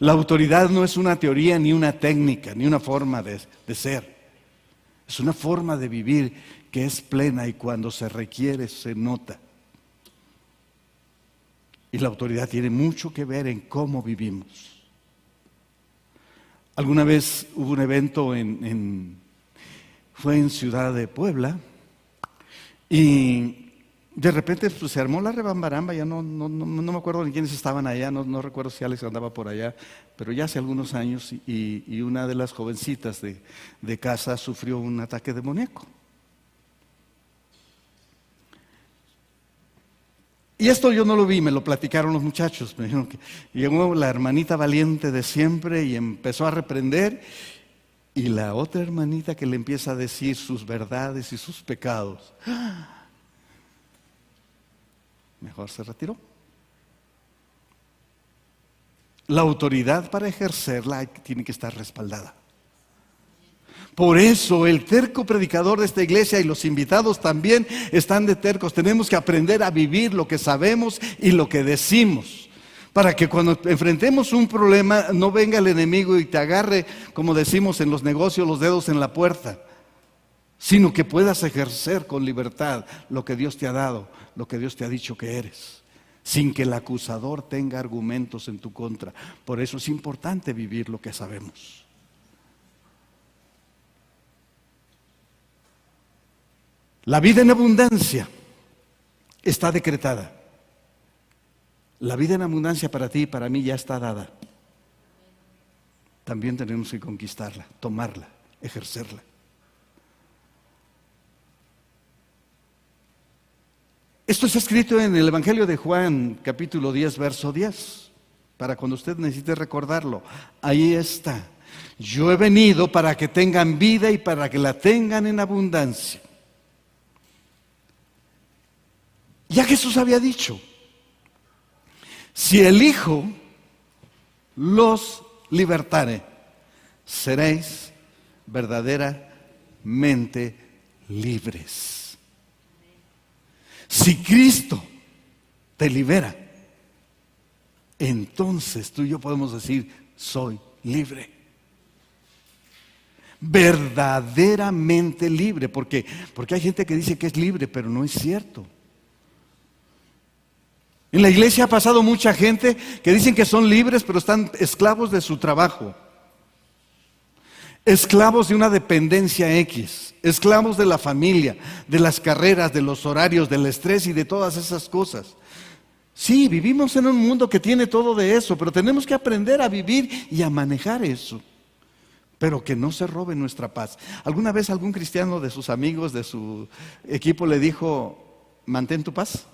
La autoridad no es una teoría, ni una técnica, ni una forma de, de ser. Es una forma de vivir que es plena y cuando se requiere se nota. Y la autoridad tiene mucho que ver en cómo vivimos. Alguna vez hubo un evento en, fue en Ciudad de Puebla y de repente pues, se armó la rebambaramba, ya no, no, me acuerdo ni quiénes estaban allá, no, recuerdo si Alex andaba por allá, pero ya hace algunos años y, una de las jovencitas de, de casa sufrió un ataque demoníaco. Y esto yo no lo vi, me lo platicaron los muchachos. Me dijeron que llegó la hermanita valiente de siempre y empezó a reprender. Y la otra hermanita que le empieza a decir sus verdades y sus pecados. Mejor se retiró. La autoridad para ejercerla tiene que estar respaldada. Por eso el terco predicador de esta iglesia y los invitados también están de tercos. Tenemos que aprender a vivir lo que sabemos y lo que decimos. Para que cuando enfrentemos un problema no venga el enemigo y te agarre, como decimos en los negocios, los dedos en la puerta, sino que puedas ejercer con libertad lo que Dios te ha dado, lo que Dios te ha dicho que eres, sin que el acusador tenga argumentos en tu contra. Por eso es importante vivir lo que sabemos. La vida en abundancia está decretada. La vida en abundancia para ti y para mí ya está dada. También tenemos que conquistarla, tomarla, ejercerla. Esto está escrito en el Evangelio de Juan, capítulo 10, verso 10, para cuando usted necesite recordarlo. Ahí está. Yo he venido para que tengan vida y para que la tengan en abundancia. Ya Jesús había dicho, si el Hijo los libertare, seréis verdaderamente libres. Si Cristo te libera, entonces tú y yo podemos decir, soy libre. Verdaderamente libre, porque porque hay gente que dice que es libre, pero no es cierto. En la iglesia ha pasado mucha gente que dicen que son libres, pero están esclavos de su trabajo. Esclavos de una dependencia X, esclavos de la familia, de las carreras, de los horarios, del estrés y de todas esas cosas. Sí, vivimos en un mundo que tiene todo de eso, pero tenemos que aprender a vivir y a manejar eso. Pero que no se robe nuestra paz. ¿Alguna vez algún cristiano de sus amigos, de su equipo, le dijo, mantén tu paz?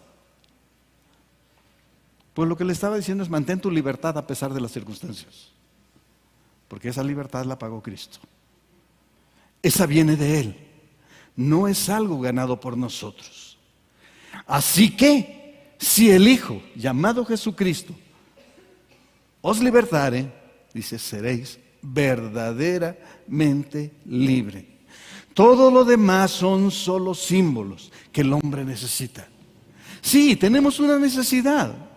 Pues lo que le estaba diciendo es mantén tu libertad a pesar de las circunstancias. Porque esa libertad la pagó Cristo. Esa viene de Él. No es algo ganado por nosotros. Así que, si el Hijo, llamado Jesucristo, os libertare, dice, seréis verdaderamente libre. Todo lo demás son solo símbolos que el hombre necesita. Sí, tenemos una necesidad.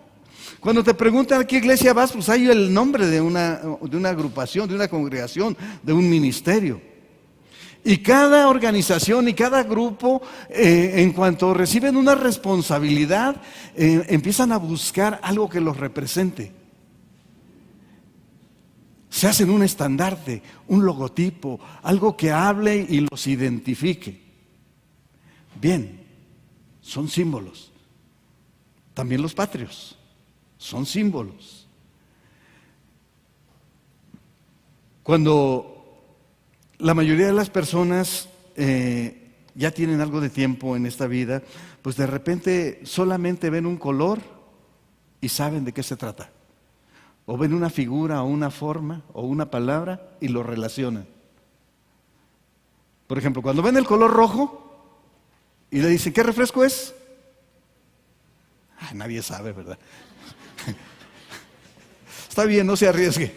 Cuando te preguntan a qué iglesia vas, pues hay el nombre de una, de una agrupación, de una congregación, de un ministerio. Y cada organización y cada grupo, eh, en cuanto reciben una responsabilidad, eh, empiezan a buscar algo que los represente. Se hacen un estandarte, un logotipo, algo que hable y los identifique. Bien, son símbolos. También los patrios son símbolos. Cuando la mayoría de las personas eh, ya tienen algo de tiempo en esta vida, pues de repente solamente ven un color y saben de qué se trata. O ven una figura o una forma o una palabra y lo relacionan. Por ejemplo, cuando ven el color rojo y le dicen, ¿qué refresco es? nadie sabe, ¿verdad? Está bien, no se arriesgue.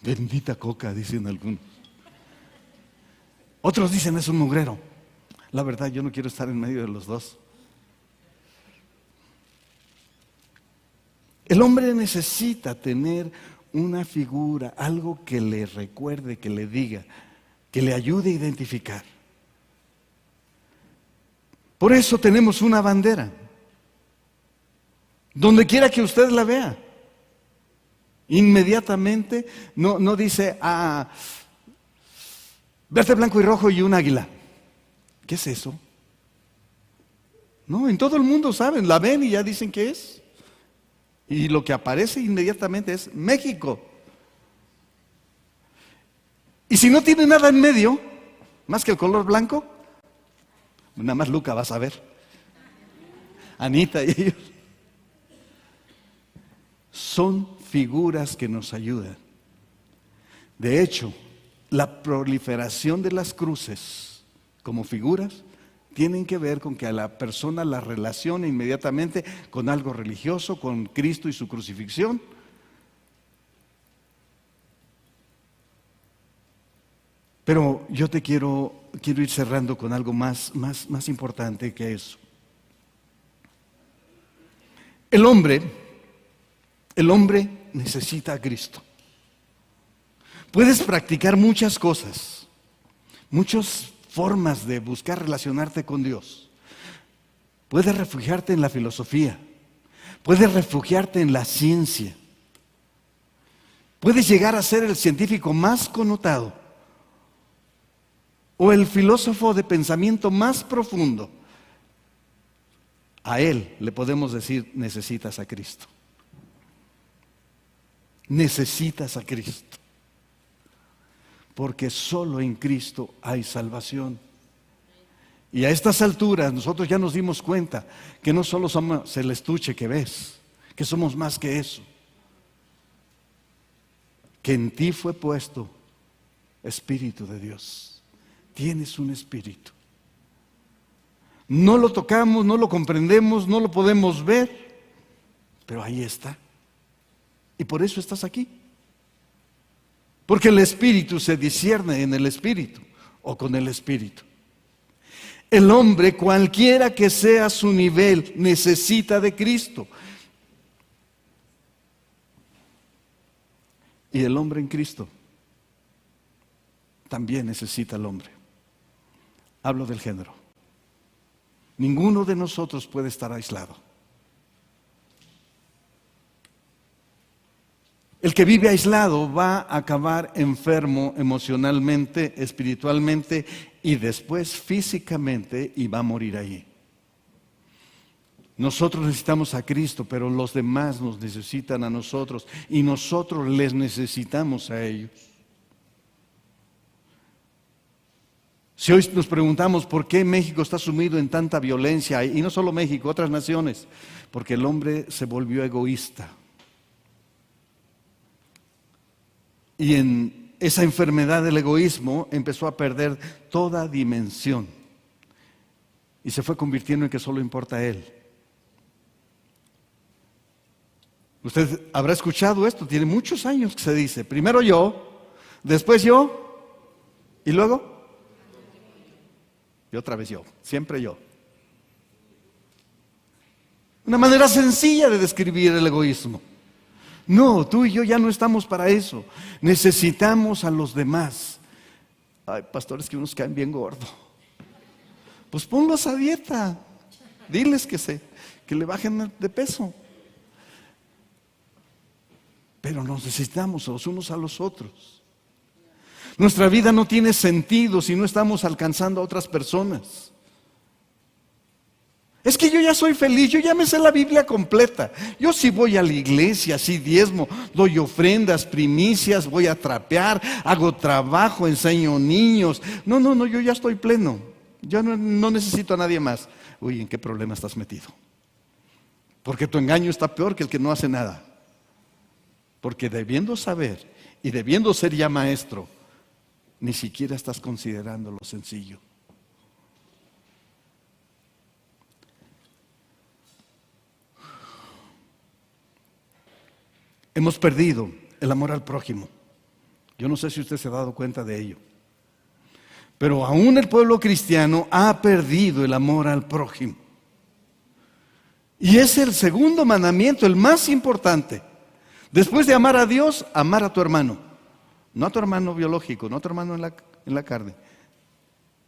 Bendita coca, dicen algunos. Otros dicen es un mugrero. La verdad, yo no quiero estar en medio de los dos. El hombre necesita tener una figura, algo que le recuerde, que le diga, que le ayude a identificar. Por eso tenemos una bandera. Donde quiera que usted la vea. Inmediatamente no, no dice, ah, verde, blanco y rojo y un águila. ¿Qué es eso? No, en todo el mundo saben, la ven y ya dicen qué es. Y lo que aparece inmediatamente es México. Y si no tiene nada en medio, más que el color blanco, nada más Luca va a saber. Anita y ellos. Son figuras que nos ayudan. De hecho, la proliferación de las cruces como figuras tienen que ver con que a la persona la relacione inmediatamente con algo religioso, con Cristo y su crucifixión. Pero yo te quiero, quiero ir cerrando con algo más, más, más importante que eso. El hombre, el hombre necesita a Cristo. Puedes practicar muchas cosas, muchos formas de buscar relacionarte con Dios. Puedes refugiarte en la filosofía, puedes refugiarte en la ciencia, puedes llegar a ser el científico más connotado o el filósofo de pensamiento más profundo. A él le podemos decir, necesitas a Cristo. Necesitas a Cristo porque solo en Cristo hay salvación. Y a estas alturas nosotros ya nos dimos cuenta que no solo somos el estuche que ves, que somos más que eso. Que en ti fue puesto Espíritu de Dios. Tienes un Espíritu. No lo tocamos, no lo comprendemos, no lo podemos ver, pero ahí está. Y por eso estás aquí. Porque el espíritu se discierne en el espíritu o con el espíritu. El hombre, cualquiera que sea su nivel, necesita de Cristo. Y el hombre en Cristo también necesita al hombre. Hablo del género. Ninguno de nosotros puede estar aislado. El que vive aislado va a acabar enfermo emocionalmente, espiritualmente y después físicamente y va a morir ahí. Nosotros necesitamos a Cristo, pero los demás nos necesitan a nosotros y nosotros les necesitamos a ellos. Si hoy nos preguntamos por qué México está sumido en tanta violencia, y no solo México, otras naciones, porque el hombre se volvió egoísta. Y en esa enfermedad del egoísmo empezó a perder toda dimensión. Y se fue convirtiendo en que solo importa a él. Usted habrá escuchado esto, tiene muchos años que se dice, primero yo, después yo, y luego, y otra vez yo, siempre yo. Una manera sencilla de describir el egoísmo. No, tú y yo ya no estamos para eso. Necesitamos a los demás. Ay, pastores que unos caen bien gordo. Pues ponlos a dieta. Diles que se que le bajen de peso. Pero nos necesitamos los unos a los otros. Nuestra vida no tiene sentido si no estamos alcanzando a otras personas. Es que yo ya soy feliz, yo ya me sé la Biblia completa. Yo sí voy a la iglesia, sí diezmo, doy ofrendas, primicias, voy a trapear, hago trabajo, enseño niños. No, no, no, yo ya estoy pleno. Yo no, no necesito a nadie más. Uy, ¿en qué problema estás metido? Porque tu engaño está peor que el que no hace nada. Porque debiendo saber y debiendo ser ya maestro, ni siquiera estás considerando lo sencillo. Hemos perdido el amor al prójimo. Yo no sé si usted se ha dado cuenta de ello. Pero aún el pueblo cristiano ha perdido el amor al prójimo. Y es el segundo mandamiento, el más importante. Después de amar a Dios, amar a tu hermano. No a tu hermano biológico, no a tu hermano en la, en la carne,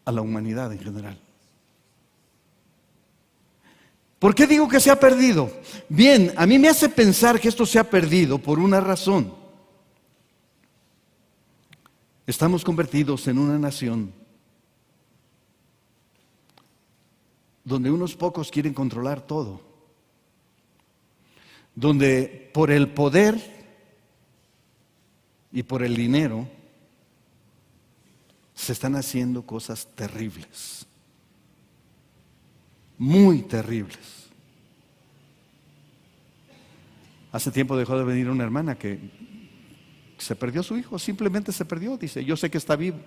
a la humanidad en general. ¿Por qué digo que se ha perdido? Bien, a mí me hace pensar que esto se ha perdido por una razón. Estamos convertidos en una nación donde unos pocos quieren controlar todo, donde por el poder y por el dinero se están haciendo cosas terribles, muy terribles. Hace tiempo dejó de venir una hermana que se perdió su hijo, simplemente se perdió, dice, yo sé que está vivo.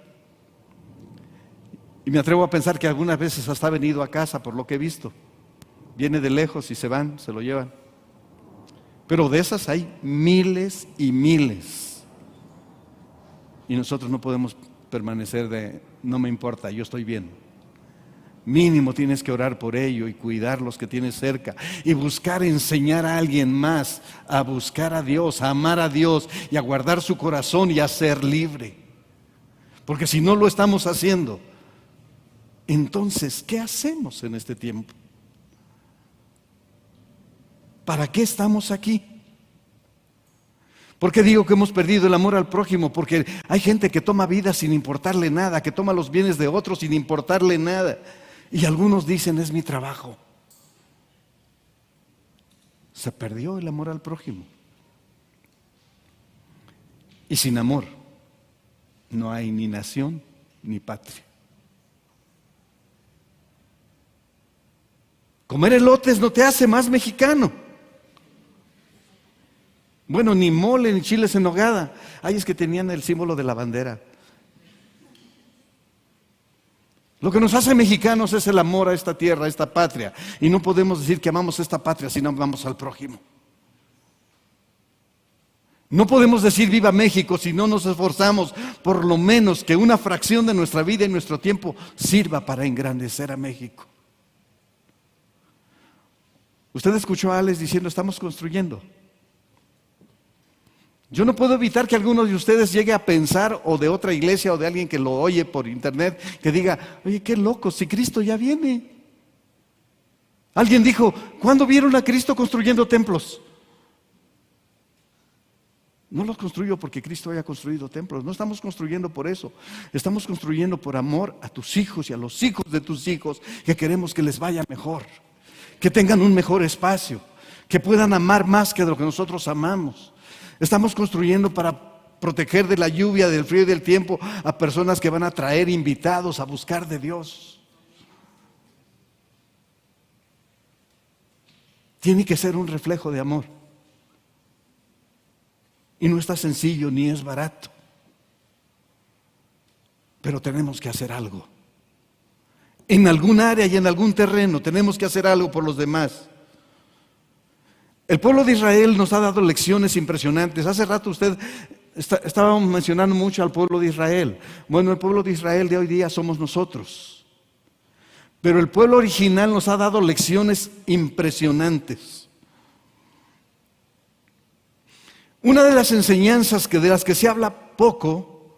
Y me atrevo a pensar que algunas veces hasta ha venido a casa por lo que he visto. Viene de lejos y se van, se lo llevan. Pero de esas hay miles y miles. Y nosotros no podemos permanecer de, no me importa, yo estoy bien. Mínimo tienes que orar por ello y cuidar los que tienes cerca y buscar enseñar a alguien más a buscar a Dios, a amar a Dios y a guardar su corazón y a ser libre. Porque si no lo estamos haciendo, entonces, ¿qué hacemos en este tiempo? ¿Para qué estamos aquí? ¿Por qué digo que hemos perdido el amor al prójimo? Porque hay gente que toma vida sin importarle nada, que toma los bienes de otros sin importarle nada. Y algunos dicen, es mi trabajo. Se perdió el amor al prójimo. Y sin amor no hay ni nación ni patria. Comer elotes no te hace más mexicano. Bueno, ni mole ni chiles en nogada. Ay, es que tenían el símbolo de la bandera. Lo que nos hace mexicanos es el amor a esta tierra, a esta patria. Y no podemos decir que amamos esta patria si no amamos al prójimo. No podemos decir viva México si no nos esforzamos por lo menos que una fracción de nuestra vida y nuestro tiempo sirva para engrandecer a México. Usted escuchó a Alex diciendo, estamos construyendo. Yo no puedo evitar que alguno de ustedes llegue a pensar, o de otra iglesia, o de alguien que lo oye por internet, que diga, oye, qué loco, si Cristo ya viene. Alguien dijo, ¿cuándo vieron a Cristo construyendo templos? No los construyo porque Cristo haya construido templos, no estamos construyendo por eso, estamos construyendo por amor a tus hijos y a los hijos de tus hijos, que queremos que les vaya mejor, que tengan un mejor espacio, que puedan amar más que lo que nosotros amamos. Estamos construyendo para proteger de la lluvia, del frío y del tiempo a personas que van a traer invitados a buscar de Dios. Tiene que ser un reflejo de amor. Y no está sencillo ni es barato. Pero tenemos que hacer algo. En algún área y en algún terreno tenemos que hacer algo por los demás. El pueblo de Israel nos ha dado lecciones impresionantes. Hace rato usted estaba mencionando mucho al pueblo de Israel. Bueno, el pueblo de Israel de hoy día somos nosotros. Pero el pueblo original nos ha dado lecciones impresionantes. Una de las enseñanzas que de las que se habla poco,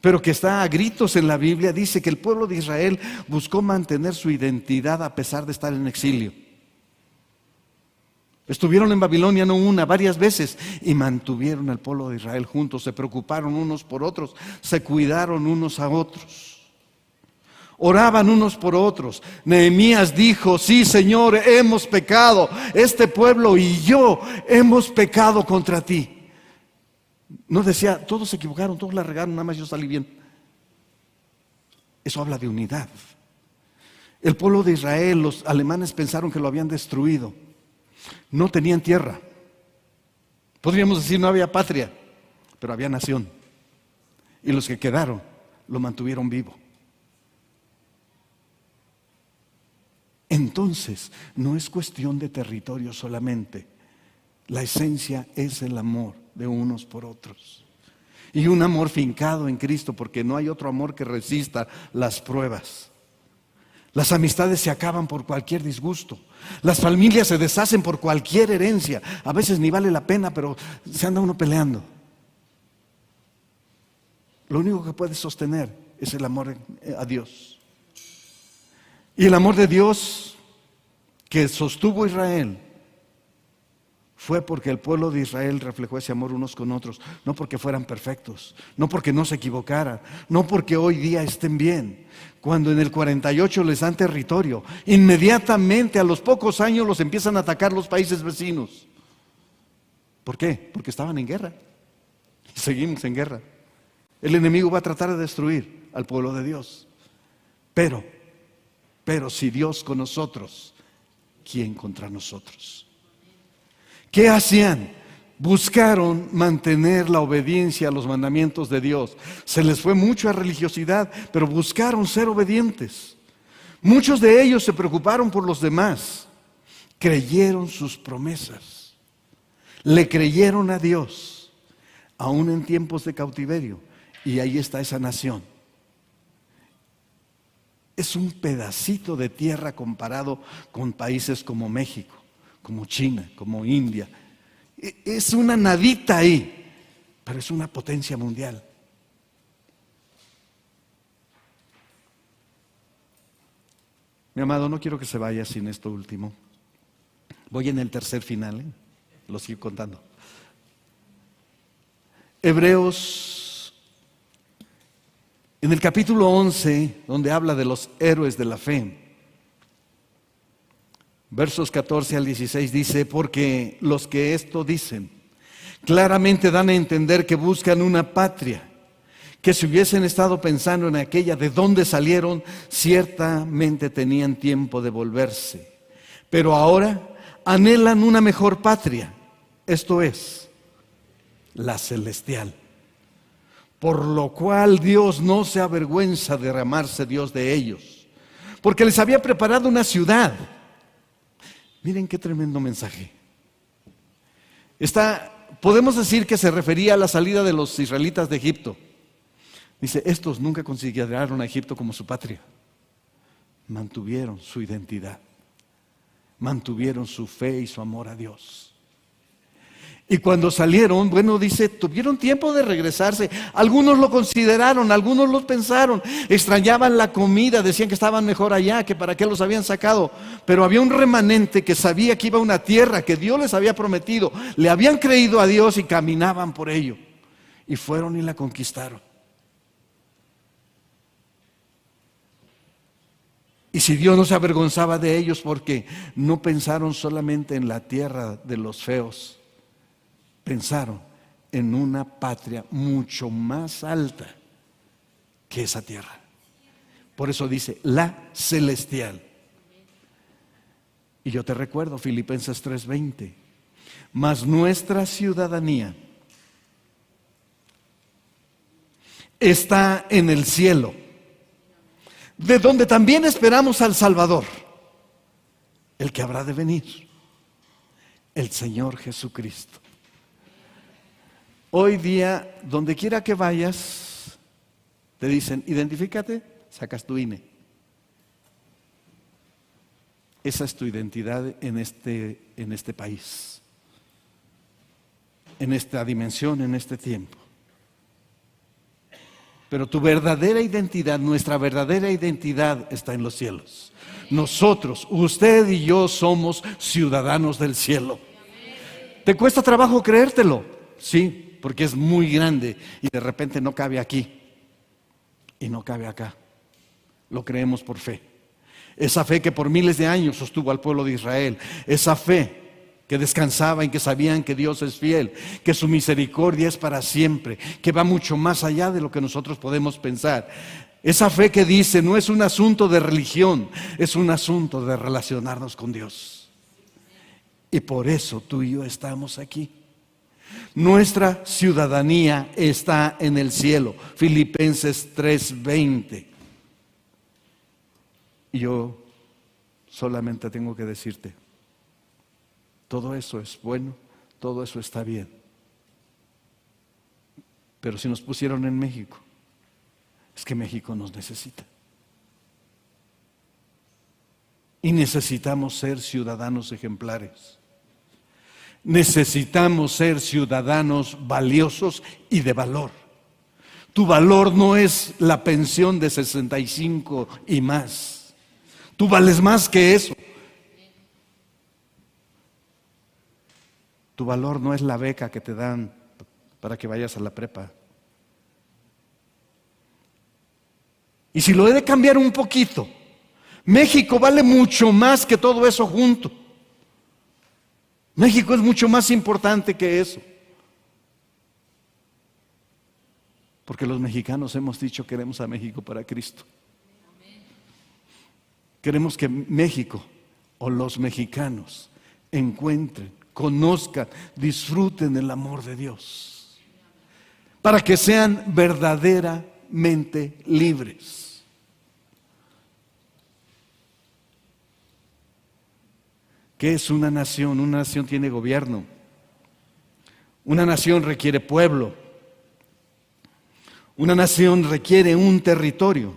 pero que está a gritos en la Biblia, dice que el pueblo de Israel buscó mantener su identidad a pesar de estar en exilio. Estuvieron en Babilonia no una, varias veces y mantuvieron al pueblo de Israel juntos, se preocuparon unos por otros, se cuidaron unos a otros. Oraban unos por otros. Nehemías dijo, sí Señor, hemos pecado. Este pueblo y yo hemos pecado contra ti. No decía, todos se equivocaron, todos la regaron, nada más yo salí bien. Eso habla de unidad. El pueblo de Israel, los alemanes pensaron que lo habían destruido no tenían tierra. Podríamos decir no había patria, pero había nación. Y los que quedaron lo mantuvieron vivo. Entonces, no es cuestión de territorio solamente. La esencia es el amor de unos por otros. y un amor fincado en Cristo, porque no hay otro amor que resista las pruebas. Las amistades se acaban por cualquier disgusto. Las familias se deshacen por cualquier herencia. A veces ni vale la pena, pero se anda uno peleando. Lo único que puede sostener es el amor a Dios. Y el amor de Dios que sostuvo Israel fue porque el pueblo de Israel reflejó ese amor unos con otros, no porque fueran perfectos, no porque no se equivocaran, no porque hoy día estén bien. Cuando en el 48 les dan territorio, inmediatamente a los pocos años los empiezan a atacar los países vecinos. ¿Por qué? Porque estaban en guerra. Seguimos en guerra. El enemigo va a tratar de destruir al pueblo de Dios. Pero, pero si Dios con nosotros, ¿quién contra nosotros? ¿Qué hacían? Buscaron mantener la obediencia a los mandamientos de Dios. Se les fue mucho a religiosidad, pero buscaron ser obedientes. Muchos de ellos se preocuparon por los demás. Creyeron sus promesas. Le creyeron a Dios, aún en tiempos de cautiverio. Y ahí está esa nación. Es un pedacito de tierra comparado con países como México como China, como India. E, es una nadita ahí, pero es una potencia mundial. Mi amado, no quiero que se vaya sin esto último. Voy en el tercer final, ¿eh? lo sigo contando. Hebreos, en el capítulo 11, donde habla de los héroes de la fe, versos 14 al 16 dice, porque los que esto dicen claramente dan a entender que buscan una patria, que si hubiesen estado pensando en aquella de dónde salieron, ciertamente tenían tiempo de volverse. Pero ahora anhelan una mejor patria, esto es, la celestial. Por lo cual Dios no se avergüenza de derramarse Dios de ellos, porque les había preparado una ciudad. Miren qué tremendo mensaje. Está, podemos decir que se refería a la salida de los israelitas de Egipto. Dice, estos nunca consideraron a Egipto como su patria. Mantuvieron su identidad. Mantuvieron su fe y su amor a Dios. Y cuando salieron, bueno, dice, tuvieron tiempo de regresarse. Algunos lo consideraron, algunos lo pensaron, extrañaban la comida, decían que estaban mejor allá, que para qué los habían sacado. Pero había un remanente que sabía que iba a una tierra que Dios les había prometido. Le habían creído a Dios y caminaban por ello. Y fueron y la conquistaron. Y si Dios no se avergonzaba de ellos porque no pensaron solamente en la tierra de los feos pensaron en una patria mucho más alta que esa tierra. Por eso dice la celestial. Y yo te recuerdo, Filipenses 3:20, mas nuestra ciudadanía está en el cielo, de donde también esperamos al Salvador, el que habrá de venir, el Señor Jesucristo. Hoy día, donde quiera que vayas, te dicen, identifícate, sacas tu INE. Esa es tu identidad en este, en este país, en esta dimensión, en este tiempo. Pero tu verdadera identidad, nuestra verdadera identidad está en los cielos. Nosotros, usted y yo somos ciudadanos del cielo. ¿Te cuesta trabajo creértelo? Sí, porque es muy grande y de repente no cabe aquí y no cabe acá. Lo creemos por fe. Esa fe que por miles de años sostuvo al pueblo de Israel, esa fe que descansaba en que sabían que Dios es fiel, que su misericordia es para siempre, que va mucho más allá de lo que nosotros podemos pensar. Esa fe que dice no es un asunto de religión, es un asunto de relacionarnos con Dios. Y por eso tú y yo estamos aquí. Nuestra ciudadanía está en el cielo. Filipenses 3:20. Y yo solamente tengo que decirte, todo eso es bueno, todo eso está bien. Pero si nos pusieron en México, es que México nos necesita. Y necesitamos ser ciudadanos ejemplares. Necesitamos ser ciudadanos valiosos y de valor. Tu valor no es la pensión de 65 y más. Tú vales más que eso. Tu valor no es la beca que te dan para que vayas a la prepa. Y si lo he de cambiar un poquito, México vale mucho más que todo eso junto. México es mucho más importante que eso. Porque los mexicanos hemos dicho queremos a México para Cristo. Queremos que México o los mexicanos encuentren, conozcan, disfruten el amor de Dios. Para que sean verdaderamente libres. ¿Qué es una nación? Una nación tiene gobierno. Una nación requiere pueblo. Una nación requiere un territorio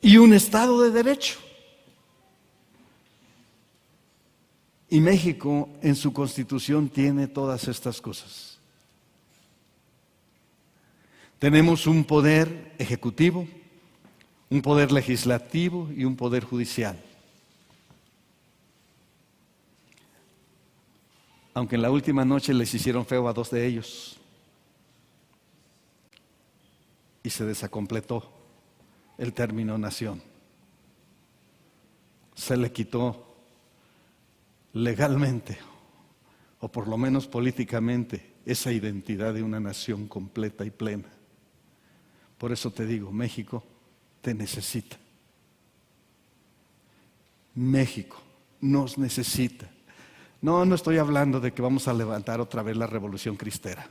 y un Estado de Derecho. Y México en su constitución tiene todas estas cosas. Tenemos un poder ejecutivo, un poder legislativo y un poder judicial. Aunque en la última noche les hicieron feo a dos de ellos. Y se desacompletó el término nación. Se le quitó legalmente, o por lo menos políticamente, esa identidad de una nación completa y plena. Por eso te digo, México te necesita. México nos necesita. No, no estoy hablando de que vamos a levantar otra vez la revolución cristera.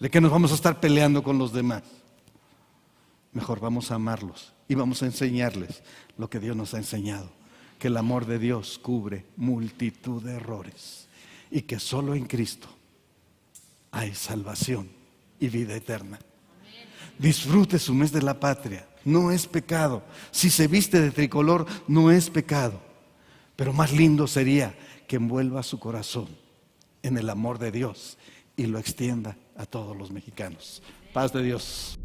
De que nos vamos a estar peleando con los demás. Mejor vamos a amarlos y vamos a enseñarles lo que Dios nos ha enseñado. Que el amor de Dios cubre multitud de errores y que solo en Cristo hay salvación y vida eterna. Disfrute su mes de la patria. No es pecado. Si se viste de tricolor, no es pecado. Pero más lindo sería que envuelva su corazón en el amor de Dios y lo extienda a todos los mexicanos. Paz de Dios.